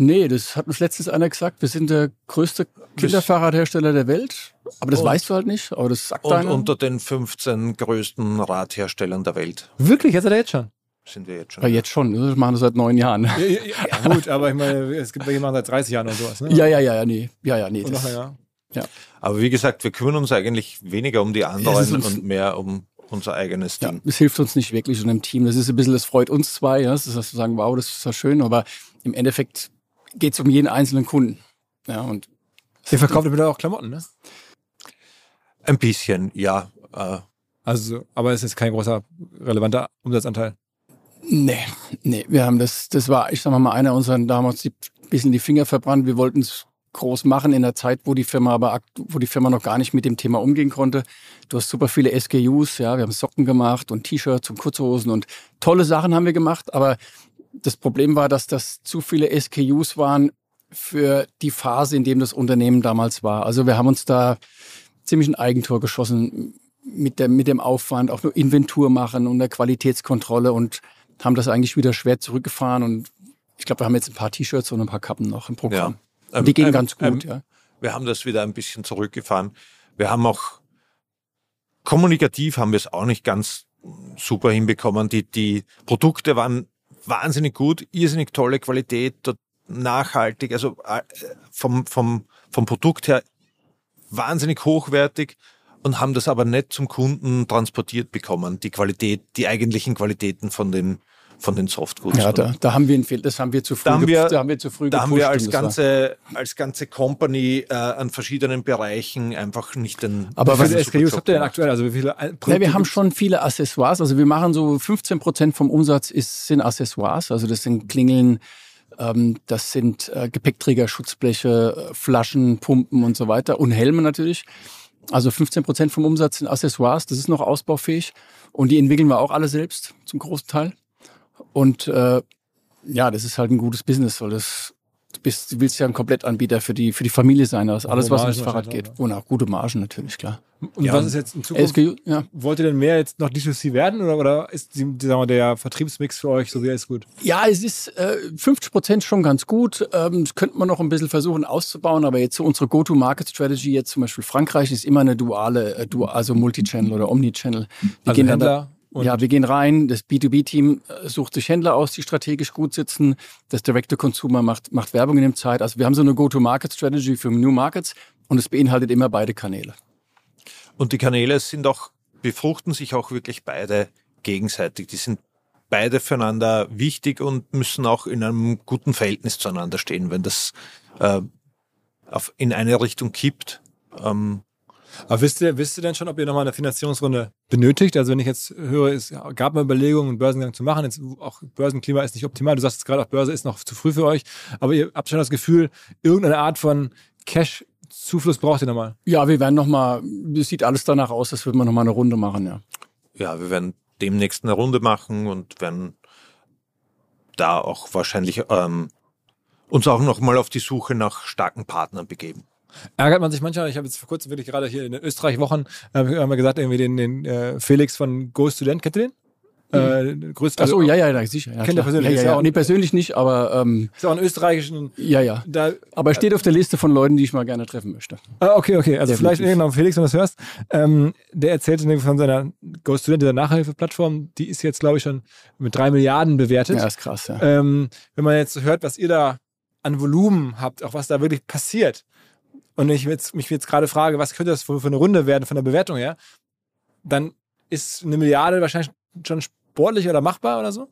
Nee, das hat uns letztens einer gesagt, wir sind der größte Kinderfahrradhersteller der Welt. Aber das Und- weißt du halt nicht, aber das sagt Und einer. unter den 15 größten Radherstellern der Welt Wirklich, jetzt hat er jetzt schon. sind wir jetzt schon. ja, jetzt schon, das machen wir seit neun Jahren. Ja, ja, ja, gut, aber ich meine, es gibt welche, die machen seit 30 Jahren oder sowas. Ne? Ja, ja, ja, ja, nee. Ja, ja, nee. Und Das, länger. Aber wie gesagt, wir kümmern uns eigentlich weniger um die Ja, anderen und mehr um, unser eigenes Ja, Ding. es hilft uns nicht wirklich in einem Team. Das ist ein bisschen, das freut uns zwei, ja. Das ist, dass wir sagen, wow, das ist ja schön, aber im Endeffekt geht es um jeden einzelnen Kunden. Ja, und Ihr verkauft bitte auch Klamotten, ne? Ein bisschen, ja. Äh, Also, aber es ist kein großer relevanter Umsatzanteil. Nee, nee, wir haben das, das war, ich sag mal, einer unserer damals die, bisschen die Finger verbrannt. Wir wollten es groß machen in der Zeit, wo die Firma aber, wo die Firma noch gar nicht mit dem Thema umgehen konnte. Du hast super viele SKUs, ja, wir haben Socken gemacht und T-Shirts und Kurzhosen und tolle Sachen haben wir gemacht, aber das Problem war, dass das zu viele SKUs waren für die Phase, in dem das Unternehmen damals war. Also wir haben uns da ziemlich ein Eigentor geschossen mit, der, mit dem Aufwand, auch nur Inventur machen und der Qualitätskontrolle und haben das eigentlich wieder schwer zurückgefahren. Und ich glaube, wir haben jetzt ein paar T-Shirts und ein paar Kappen noch im Programm. Ja. Und die Ähm, gehen ähm, ganz gut, ähm, ja. wir haben das wieder ein bisschen zurückgefahren. Wir haben auch kommunikativ haben wir es auch nicht ganz super hinbekommen. Die, die Produkte waren wahnsinnig gut, irrsinnig tolle Qualität, nachhaltig, also äh, vom, vom, vom Produkt her wahnsinnig hochwertig und haben das aber nicht zum Kunden transportiert bekommen, die Qualität, die eigentlichen Qualitäten von den, von den Softgoods. Ja, da, da haben wir einen Fehler, das haben wir zu früh, Da haben wir- da haben wir zu früh da haben wir als war- ganze, als ganze Company äh, an verschiedenen Bereichen einfach nicht den. Aber Wie was- viele super SKUs habt ihr denn aktuell? Also wie viele Ein- Ja, wir haben schon viele Accessoires. Also wir machen so 15 Prozent vom Umsatz ist, sind Accessoires. Also das sind Klingeln, ähm, das sind äh, Gepäckträger, Schutzbleche, äh, Flaschen, Pumpen und so weiter und Helme natürlich. Also 15 Prozent vom Umsatz sind Accessoires. Das ist noch ausbaufähig und die entwickeln wir auch alle selbst zum großen Teil. Und äh, ja, das ist halt ein gutes Business, weil das du bist, du willst ja ein Komplettanbieter für die für die Familie sein. Ist alles, was ums Fahrrad geht. Und auch gute Margen natürlich klar. Und Ja, was ist jetzt in Zukunft? SKU, ja. Wollt ihr denn mehr jetzt noch D2C werden oder, oder ist die, sagen wir, der Vertriebsmix für euch so er ist gut? Ja, es ist äh, 50 Prozent schon ganz gut. Ähm, das könnte man noch ein bisschen versuchen auszubauen, aber jetzt so unsere Go-to-Market-Strategy, jetzt zum Beispiel Frankreich, ist immer eine duale, äh, du, also Multi-Channel oder Omni-Channel. Wir Also gehen dann Händler da, und- ja, wir gehen rein, das B2B-Team äh, sucht sich Händler aus, die strategisch gut sitzen. Das Direct-to-Consumer macht, macht Werbung in dem Zeit. Also wir haben so eine Go-to-Market-Strategy für New Markets und es beinhaltet immer beide Kanäle. Und die Kanäle sind auch, befruchten sich auch wirklich beide gegenseitig. Die sind beide füreinander wichtig und müssen auch in einem guten Verhältnis zueinander stehen. Wenn das äh, auf, in eine Richtung kippt, ähm, Aber wisst ihr, wisst ihr denn schon, ob ihr nochmal eine Finanzierungsrunde benötigt? Also wenn ich jetzt höre, es gab mal Überlegungen, einen Börsengang zu machen. Jetzt auch Börsenklima ist nicht optimal. Du sagst jetzt gerade, auch Börse ist noch zu früh für euch. Aber ihr habt schon das Gefühl, irgendeine Art von Cash-Zufluss braucht ihr nochmal. Ja, wir werden nochmal, es sieht alles danach aus, als würden wir nochmal eine Runde machen, ja. ja, wir werden demnächst eine Runde machen und werden da auch wahrscheinlich ähm, uns auch noch mal auf die Suche nach starken Partnern begeben. Ärgert man sich manchmal, ich habe jetzt vor kurzem wirklich gerade hier in den Österreich-Wochen, äh, haben wir gesagt, irgendwie den, den äh, Felix von Go Student, kennt ihr den? Äh, größter, Ach so, ja, ja, ja, sicher. Ja, Kennt ihr klar. persönlich, Ja, ja, ja auch- Nee, persönlich nicht, aber ähm, Ist auch einen österreichischen, ja, ja. da, Aber er steht auf der Liste von Leuten, die ich mal gerne treffen möchte. Ah, okay, okay. Also Definitiv. vielleicht irgendwann Felix, wenn du das hörst. Ähm, der erzählte von seiner Go Student, dieser Nachhilfeplattform, die ist jetzt, glaube ich, schon mit drei Milliarden bewertet. Ja, ist krass, ja. Ähm, wenn man jetzt hört, was ihr da an Volumen habt, auch was da wirklich passiert, und ich jetzt, mich jetzt gerade frage, was könnte das für, für eine Runde werden von der Bewertung her, dann ist eine Milliarde wahrscheinlich schon sportlich oder machbar oder so?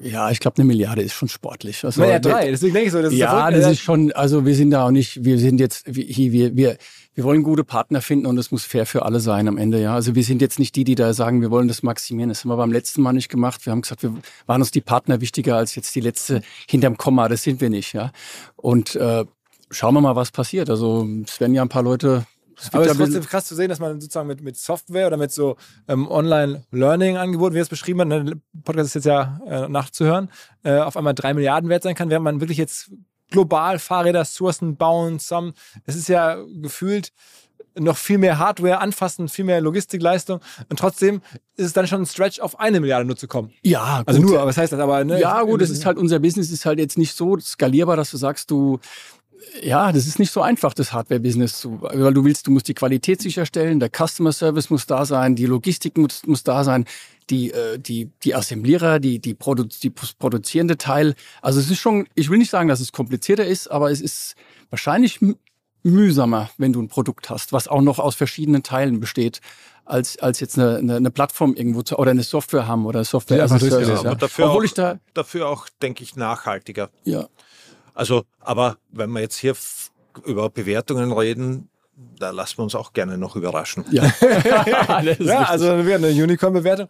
Ja, ich glaube, eine Milliarde ist schon sportlich. Also, Naja, drei. Deswegen denke ich so, das ist ja, verrückt. das ist schon, also wir sind da auch nicht, wir sind jetzt, wir, wir, wir, wir wollen gute Partner finden und es muss fair für alle sein am Ende, ja. Also wir sind jetzt nicht die, die da sagen, wir wollen das maximieren. Das haben wir beim letzten Mal nicht gemacht. Wir haben gesagt, wir waren uns die Partner wichtiger als jetzt die letzte hinterm Komma. Das sind wir nicht, ja. Und äh, schauen wir mal, was passiert. Also es werden ja ein paar Leute. Es Aber es ist trotzdem krass zu sehen, dass man sozusagen mit, mit Software oder mit so ähm, Online-Learning-Angeboten, wie es beschrieben hat, ne, der Podcast ist jetzt ja äh, nachzuhören, äh, auf einmal drei Milliarden wert sein kann, während man wirklich jetzt global Fahrräder sourcen, bauen, zusammen. Es ist ja gefühlt noch viel mehr Hardware anfassen, viel mehr Logistikleistung und trotzdem ist es dann schon ein Stretch auf eine Milliarde nur zu kommen. ja, Also gut. nur, aber was heißt das aber? Ne, Ja, gut, das ist halt, unser Business ist halt jetzt nicht so skalierbar, dass du sagst, du, ja, das ist nicht so einfach, das Hardware-Business zu, weil du willst, du musst die Qualität sicherstellen, der Customer Service muss da sein, die Logistik muss, muss da sein, die, äh, die, die Assemblierer, die, die, Produ die produzierende Teil. Also es ist schon, ich will nicht sagen, dass es komplizierter ist, aber es ist wahrscheinlich mühsamer, wenn du ein Produkt hast, was auch noch aus verschiedenen Teilen besteht, als, als jetzt eine, eine, eine Plattform irgendwo zu, oder eine Software haben oder Software Ja, as a Service. Ja. Aber dafür Obwohl auch, ich da, dafür auch, denke ich, nachhaltiger. ja, Also, aber wenn wir jetzt hier über Bewertungen reden, da lassen wir uns auch gerne noch überraschen. ja. Ja, also dann wäre eine Unicorn-Bewertung.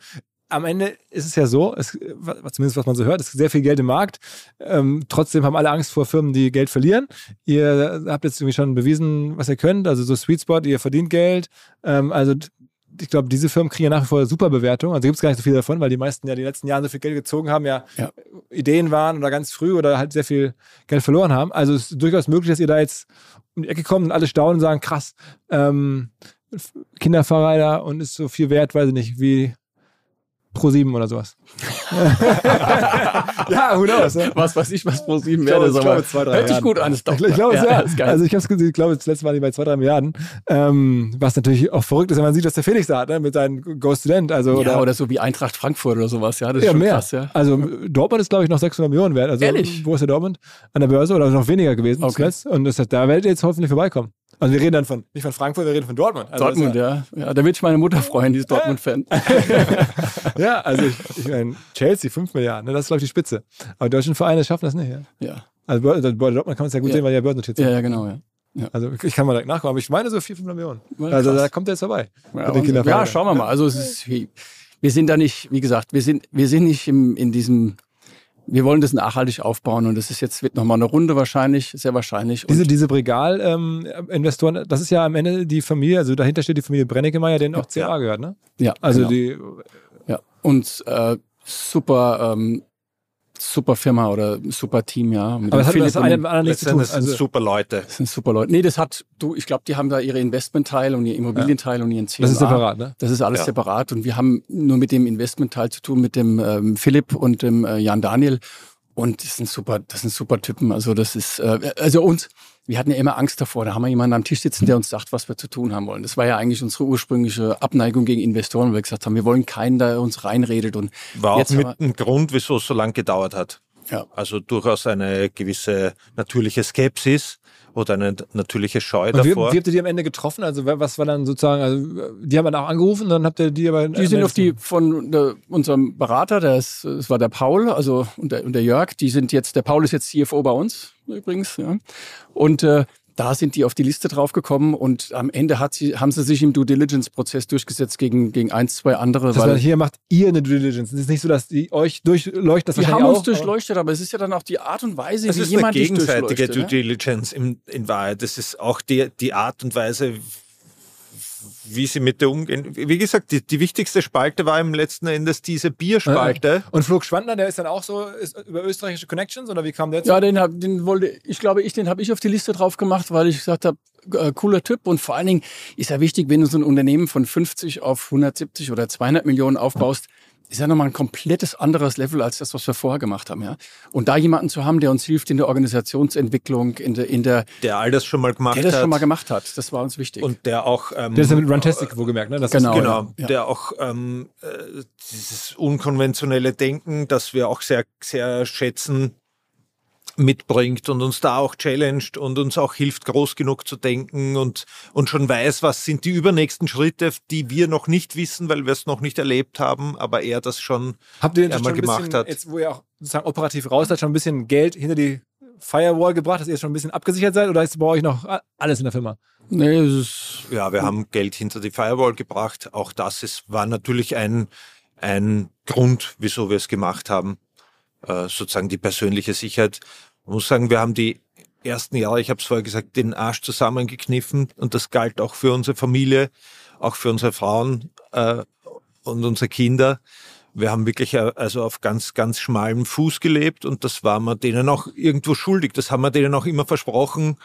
Am Ende ist es ja so, es, was- zumindest was man so hört, es ist sehr viel Geld im Markt. Ähm, trotzdem haben alle Angst vor Firmen, die Geld verlieren. Ihr habt jetzt irgendwie schon bewiesen, was ihr könnt. Also so Sweet Spot, ihr verdient Geld. Ähm, also ich glaube, diese Firmen kriegen ja nach wie vor super Bewertungen. Also gibt es gar nicht so viel davon, weil die meisten ja die letzten Jahre so viel Geld gezogen haben, ja, Ja. Ideen waren oder ganz früh oder halt sehr viel Geld verloren haben. Also es ist durchaus möglich, dass ihr da jetzt um die Ecke kommt und alle staunen und sagen, krass, ähm, Kinderfahrräder und ist so viel wert, weiß ich nicht, wie Pro 7 oder sowas. ja, who knows? Ne? was weiß ich, was pro sieben Ich glaube, zwei, drei Hört sich Milliarden. gut an, ist doch. Ich, ich glaube, es ja, ist geil. Also ich, ich glaube, das letzte Mal bei zwei, drei Milliarden. Ähm, was natürlich auch verrückt ist, wenn man sieht, was der Felix da hat, ne? mit seinem Go Student. Also, ja, oder, oder, so wie Eintracht Frankfurt oder sowas, ja, das ist ja, schon mehr. krass, ja. Also Dortmund ist, glaube ich, noch 600 Millionen wert. Also Ehrlich? Wo ist der Dortmund? An der Börse oder noch weniger gewesen Okay. zuletzt. Und das da werdet ihr jetzt hoffentlich vorbeikommen. Also wir reden dann von, nicht von Frankfurt, wir reden von Dortmund. Also Dortmund, ja. ja. Da wird sich meine Mutter freuen, die ist Dortmund-Fan. ist ja, ja, also ich, ich meine, Chelsea 5 Milliarden, ne? das ist, glaube ich, die Spitze. Aber deutsche Vereine schaffen das nicht. Ja? Ja. Also Bör- also bei Dortmund kann man es ja gut Ja. sehen, weil die ja börsennotiert sind. ja, ja, genau, ja. Also ich kann mal direkt nachgucken, aber ich meine so 4, 5 Millionen. Ja, Also da kommt er jetzt vorbei. Ja, ja, schauen wir mal. Also es ist, wir sind da nicht, wie gesagt, wir sind, wir sind nicht im, in diesem, wir wollen das nachhaltig aufbauen und das ist jetzt, wird nochmal eine Runde wahrscheinlich, sehr wahrscheinlich. Diese, diese Bregal-Investoren, das ist ja am Ende die Familie, also dahinter steht die Familie Brenneckemeyer, denen auch CA gehört, ne? ja, Also genau. die, ja. Und äh, super, ähm, super Firma oder super Team, ja. Mit aber das hat das und eine dem- mit dem anderen nichts zu tun. Also, super Leute. Das sind super Leute. Nee, das hat, du, ich glaube, die haben da ihre Investmentteil und ihr Immobilienteil und ihren CMA. das ist separat, ne? Das ist alles Ja. separat und wir haben nur mit dem Investmentteil zu tun, mit dem ähm, Philipp und dem äh, Jan Daniel. Und das sind super, das sind super Typen. Also das ist, äh, also uns, wir hatten ja immer Angst davor. Da haben wir jemanden am Tisch sitzen, der uns sagt, was wir zu tun haben wollen. Das war ja eigentlich unsere ursprüngliche Abneigung gegen Investoren, weil wir gesagt haben, wir wollen keinen, der uns reinredet. Und War auch jetzt mit aber- ein Grund, wieso es so lange gedauert hat. Ja. Also durchaus eine gewisse natürliche Skepsis oder eine natürliche Scheu Und wie, davor. wie habt ihr die am Ende getroffen? Also wer- was war dann sozusagen, also die haben dann auch angerufen, dann habt ihr die aber... Die sind auf die von der, unserem Berater, der ist, es war der Paul, also und der, und der Jörg, die sind jetzt, der Paul ist jetzt CFO bei uns übrigens, ja. Und äh, da sind die auf die Liste draufgekommen und am Ende hat sie, haben sie sich im Due Diligence-Prozess durchgesetzt gegen, gegen eins, zwei andere. Das heißt, hier macht ihr eine Due Diligence. Es ist nicht so, dass die euch durchleuchtet, das wir haben uns auch, durchleuchtet, aber es ist ja dann auch die Art und Weise, es wie ist eine jemand dich gegenseitige. Due ja? Diligence in, in Wahrheit. Das ist auch die, die Art und Weise, wie sie mit der umgehen. Wie gesagt, die, die wichtigste Spalte war im letzten Endes diese Bierspalte. Und Flug Schwandner, der ist dann auch so ist über österreichische Connections oder wie kam der zu? Ja, den, hab, den wollte, ich glaube, ich, den habe ich auf die Liste drauf gemacht, weil ich gesagt habe, äh, cooler Typ und vor allen Dingen ist ja wichtig, wenn du so ein Unternehmen von 50 auf 170 oder 200 Millionen aufbaust, ist ja nochmal ein komplettes anderes Level als das, was wir vorher gemacht haben. Ja? Und da jemanden zu haben, der uns hilft in der Organisationsentwicklung, in der, in der der all das schon mal gemacht der das hat. schon mal gemacht hat, das war uns wichtig. und der auch ähm, Der ist ja mit Runtastic wohlgemerkt, ne? Das Genau. Ist, Genau, ja. der auch ähm, äh, dieses unkonventionelle Denken, das wir auch sehr, sehr schätzen, mitbringt und uns da auch challenged und uns auch hilft, groß genug zu denken und, und schon weiß, was sind die übernächsten Schritte, die wir noch nicht wissen, weil wir es noch nicht erlebt haben, aber er das schon Habt ihr denn einmal schon ein gemacht bisschen, hat. jetzt wo ihr auch sozusagen operativ raus seid, schon ein bisschen Geld hinter die Firewall gebracht, dass ihr schon ein bisschen abgesichert seid oder ist bei euch noch alles in der Firma? nee, es ist, Ja, wir haben Geld hinter die Firewall gebracht. Auch das ist, war natürlich ein, ein Grund, wieso wir es gemacht haben. Äh, sozusagen die persönliche Sicherheit. Man muss sagen, wir haben die ersten Jahre, ich habe es vorher gesagt, den Arsch zusammengekniffen und das galt auch für unsere Familie, auch für unsere Frauen äh, und unsere Kinder. Wir haben wirklich äh, also auf ganz, ganz schmalem Fuß gelebt und das waren wir denen auch irgendwo schuldig. Das haben wir denen auch immer versprochen.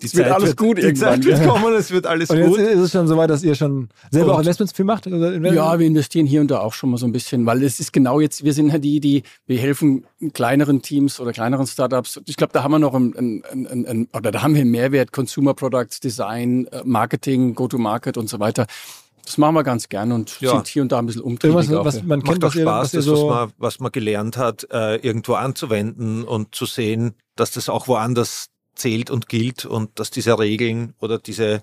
Die wird alles gut die irgendwann, Zeit wird ja. kommen, es wird alles Und jetzt gut. ist es schon so weit, dass ihr schon selber Und- auch Investments viel macht? Oder Ja, wir investieren hier und da auch schon mal so ein bisschen, weil es ist genau jetzt, wir sind ja die, die, wir helfen kleineren Teams oder kleineren Startups. Ich glaube, da haben wir noch ein, ein, ein, oder da haben wir einen Mehrwert, Consumer Products, Design, äh, Marketing, Go-to-Market und so weiter. Das machen wir ganz gern und Ja. sind hier und da ein bisschen umtriebig. Auch, was ja. man kennt, Macht auch was ihr, Spaß, was ihr das, was so... man, was man gelernt hat, äh, irgendwo anzuwenden und zu sehen, dass das auch woanders zählt und gilt und dass diese Regeln oder diese,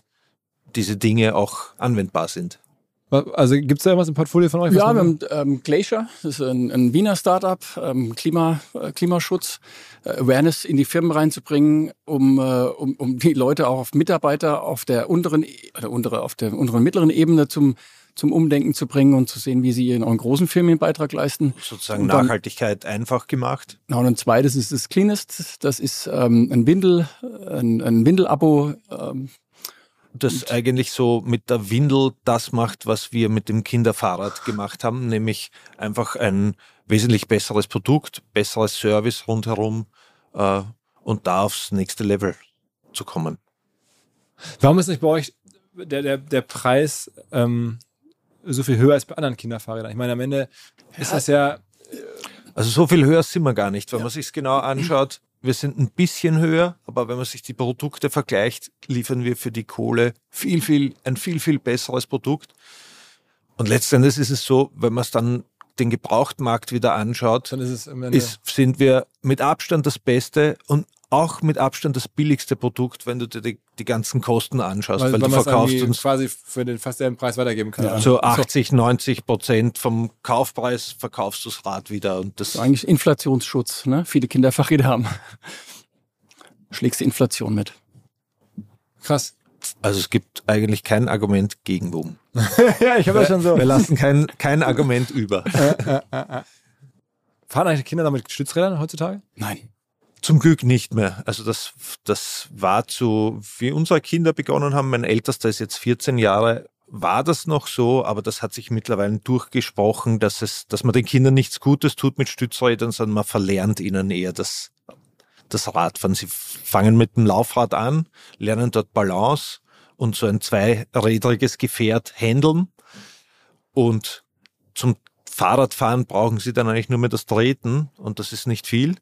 diese Dinge auch anwendbar sind. Also gibt es da irgendwas im Portfolio von euch? Ja, wir haben ähm, Glacier, das ist ein, ein Wiener Startup, ähm, Klima, äh, Klimaschutz, äh, Awareness in die Firmen reinzubringen, um, äh, um, um die Leute auch auf Mitarbeiter auf der unteren, oder untere, auf der unteren mittleren Ebene zum zum Umdenken zu bringen und zu sehen, wie sie ihren großen Firmen einen Beitrag leisten. Sozusagen dann, Nachhaltigkeit einfach gemacht. Genau, und ein zweites ist das Cleanest. Das ist ähm, ein Windel, ein, ein Windel-Abo. Ähm, das eigentlich so mit der Windel das macht, was wir mit dem Kinderfahrrad gemacht haben, nämlich einfach ein wesentlich besseres Produkt, besseres Service rundherum äh, und da aufs nächste Level zu kommen. Warum ist nicht bei euch der, der, der Preis ähm, so viel höher als bei anderen Kinderfahrrädern? Ich meine, am Ende ist das ja. Also so viel höher sind wir gar nicht. Wenn ja. man sich genau anschaut, wir sind ein bisschen höher, aber wenn man sich die Produkte vergleicht, liefern wir für die Kohle viel, viel, ein viel, viel besseres Produkt. Und letztendlich ist es so, wenn man es dann den Gebrauchtmarkt wieder anschaut, dann ist ist, sind wir mit Abstand das Beste und auch mit Abstand das billigste Produkt, wenn du dir die, die ganzen Kosten anschaust, weil, weil du verkaufst uns quasi für den fast selben Preis weitergeben kannst. Ja. So 80, 90 Prozent vom Kaufpreis verkaufst du das Rad wieder und das, das ist eigentlich Inflationsschutz. Ne? Viele Kinderfahrräder haben. Schlägst die Inflation mit. Krass. Also es gibt eigentlich kein Argument gegen WUM. ja, ich habe ja schon so. Wir lassen kein, kein Argument über. Fahren eigentlich Kinder damit Stützrädern heutzutage? Nein. Zum Glück nicht mehr. Also das, das war zu, wie unsere Kinder begonnen haben, mein ältester ist jetzt 14 Jahre, war das noch so, aber das hat sich mittlerweile durchgesprochen, dass es, dass man den Kindern nichts Gutes tut mit Stützrädern, sondern man verlernt ihnen eher das, das Radfahren. Sie fangen mit dem Laufrad an, lernen dort Balance und so ein zweirädriges Gefährt handeln und zum Fahrradfahren brauchen sie dann eigentlich nur mehr das Treten und das ist nicht viel.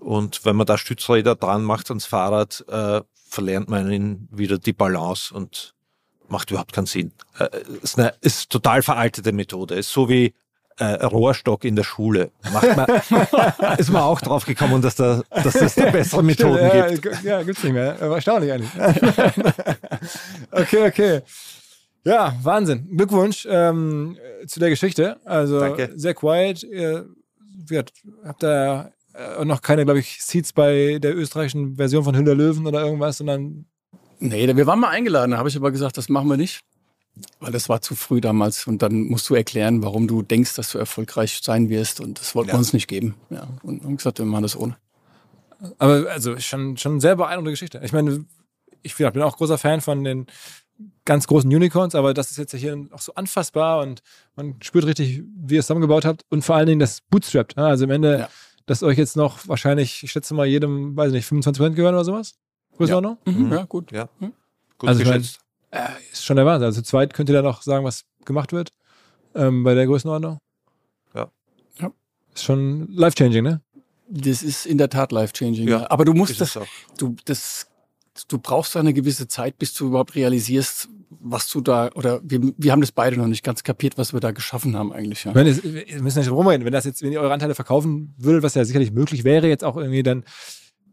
Und wenn man da Stützräder dran macht ans Fahrrad, äh, verlernt man ihnen wieder die Balance und macht überhaupt keinen Sinn. Äh, ist eine ist total veraltete Methode. Ist so wie äh, Rohrstock in der Schule. Macht man, ist man auch drauf gekommen, dass, da, dass es da bessere Methoden Stimmt, gibt. Ja, gibt's nicht mehr. Erstaunlich eigentlich. okay, okay. Ja, Wahnsinn. Glückwunsch ähm, zu der Geschichte. Also Danke. sehr quiet. Ihr, habt da äh, noch keine, glaube ich, Seats bei der österreichischen Version von Hüller Löwen oder irgendwas, sondern. Nee, wir waren mal eingeladen, da habe ich aber gesagt, das machen wir nicht. Weil das war zu früh damals und dann musst du erklären, warum du denkst, dass du erfolgreich sein wirst und das wollten ja. wir uns nicht geben. Ja, und haben gesagt, wir machen das ohne. Aber also schon, schon eine sehr beeindruckende Geschichte. Ich meine, ich bin auch großer Fan von den ganz großen Unicorns, aber das ist jetzt hier auch so anfassbar und man spürt richtig, wie ihr es zusammengebaut habt und vor allen Dingen das Bootstrapped. Also im Ende ja dass euch jetzt noch wahrscheinlich, ich schätze mal, jedem, weiß ich nicht, 25 Prozent gehören oder sowas? Größenordnung? Ja. Mhm. ja, gut. Ja. Mhm. Gut also geschätzt. Mein, äh, ist schon der Wahnsinn. Also zu zweit könnt ihr da noch sagen, was gemacht wird ähm, bei der Größenordnung? Ja. ja. Ist schon life-changing, ne? Das ist in der Tat life-changing. Ja, Aber du musst das, du, das, du brauchst da eine gewisse Zeit, bis du überhaupt realisierst, was du da, oder wir, wir haben das beide noch nicht ganz kapiert, was wir da geschaffen haben eigentlich. Ja. Wenn es, wir müssen nicht rumreden, wenn das jetzt, wenn ihr eure Anteile verkaufen würdet, was ja sicherlich möglich wäre jetzt auch irgendwie, dann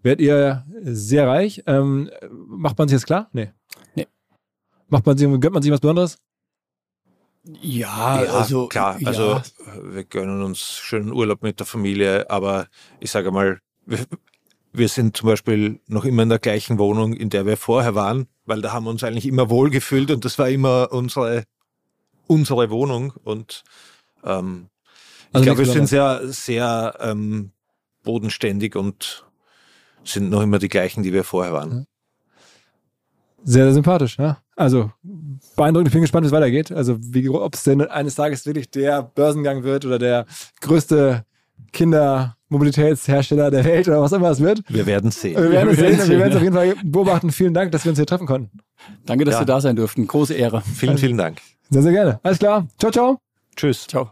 werdet ihr sehr reich. Ähm, macht man sich jetzt klar? Nee. Nee. Macht man sich, gönnt man sich was Besonderes? Ja, ja, also klar. Ja. Also wir gönnen uns schönen Urlaub mit der Familie, aber ich sage mal, wir, sind zum Beispiel noch immer in der gleichen Wohnung, in der wir vorher waren weil da haben wir uns eigentlich immer wohl gefühlt und das war immer unsere, unsere Wohnung. Und ähm, ich also glaube, wir sind sehr, sehr ähm, bodenständig und sind noch immer die gleichen, die wir vorher waren. Sehr, sehr sympathisch, ja. Also beeindruckend, ich bin gespannt, wie es weitergeht. Also ob es denn eines Tages wirklich der Börsengang wird oder der größte Kindermobilitätshersteller der Welt oder was immer es wird. Wir werden sehen. Wir werden es sehen. Wir werden es auf jeden Fall beobachten. Vielen Dank, dass wir uns hier treffen konnten. Danke, dass ja. wir da sein durften. Große Ehre. Vielen, vielen Dank. Sehr, sehr gerne. Alles klar. Ciao, ciao. Tschüss. Ciao.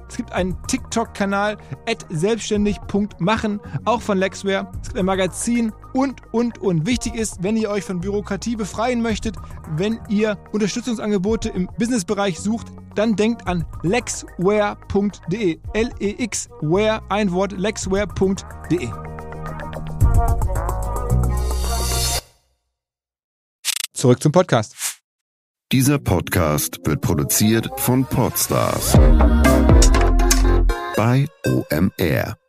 Es gibt einen TikTok-Kanal selbstständig.machen, auch von Lexware. Es gibt ein Magazin und, und, und. Wichtig ist, wenn ihr euch von Bürokratie befreien möchtet, wenn ihr Unterstützungsangebote im Businessbereich sucht, dann denkt an lexware.de. L-E-X-Ware, ein Wort, lexware.de. Zurück zum Podcast. Dieser Podcast wird produziert von Podstars bei OMR.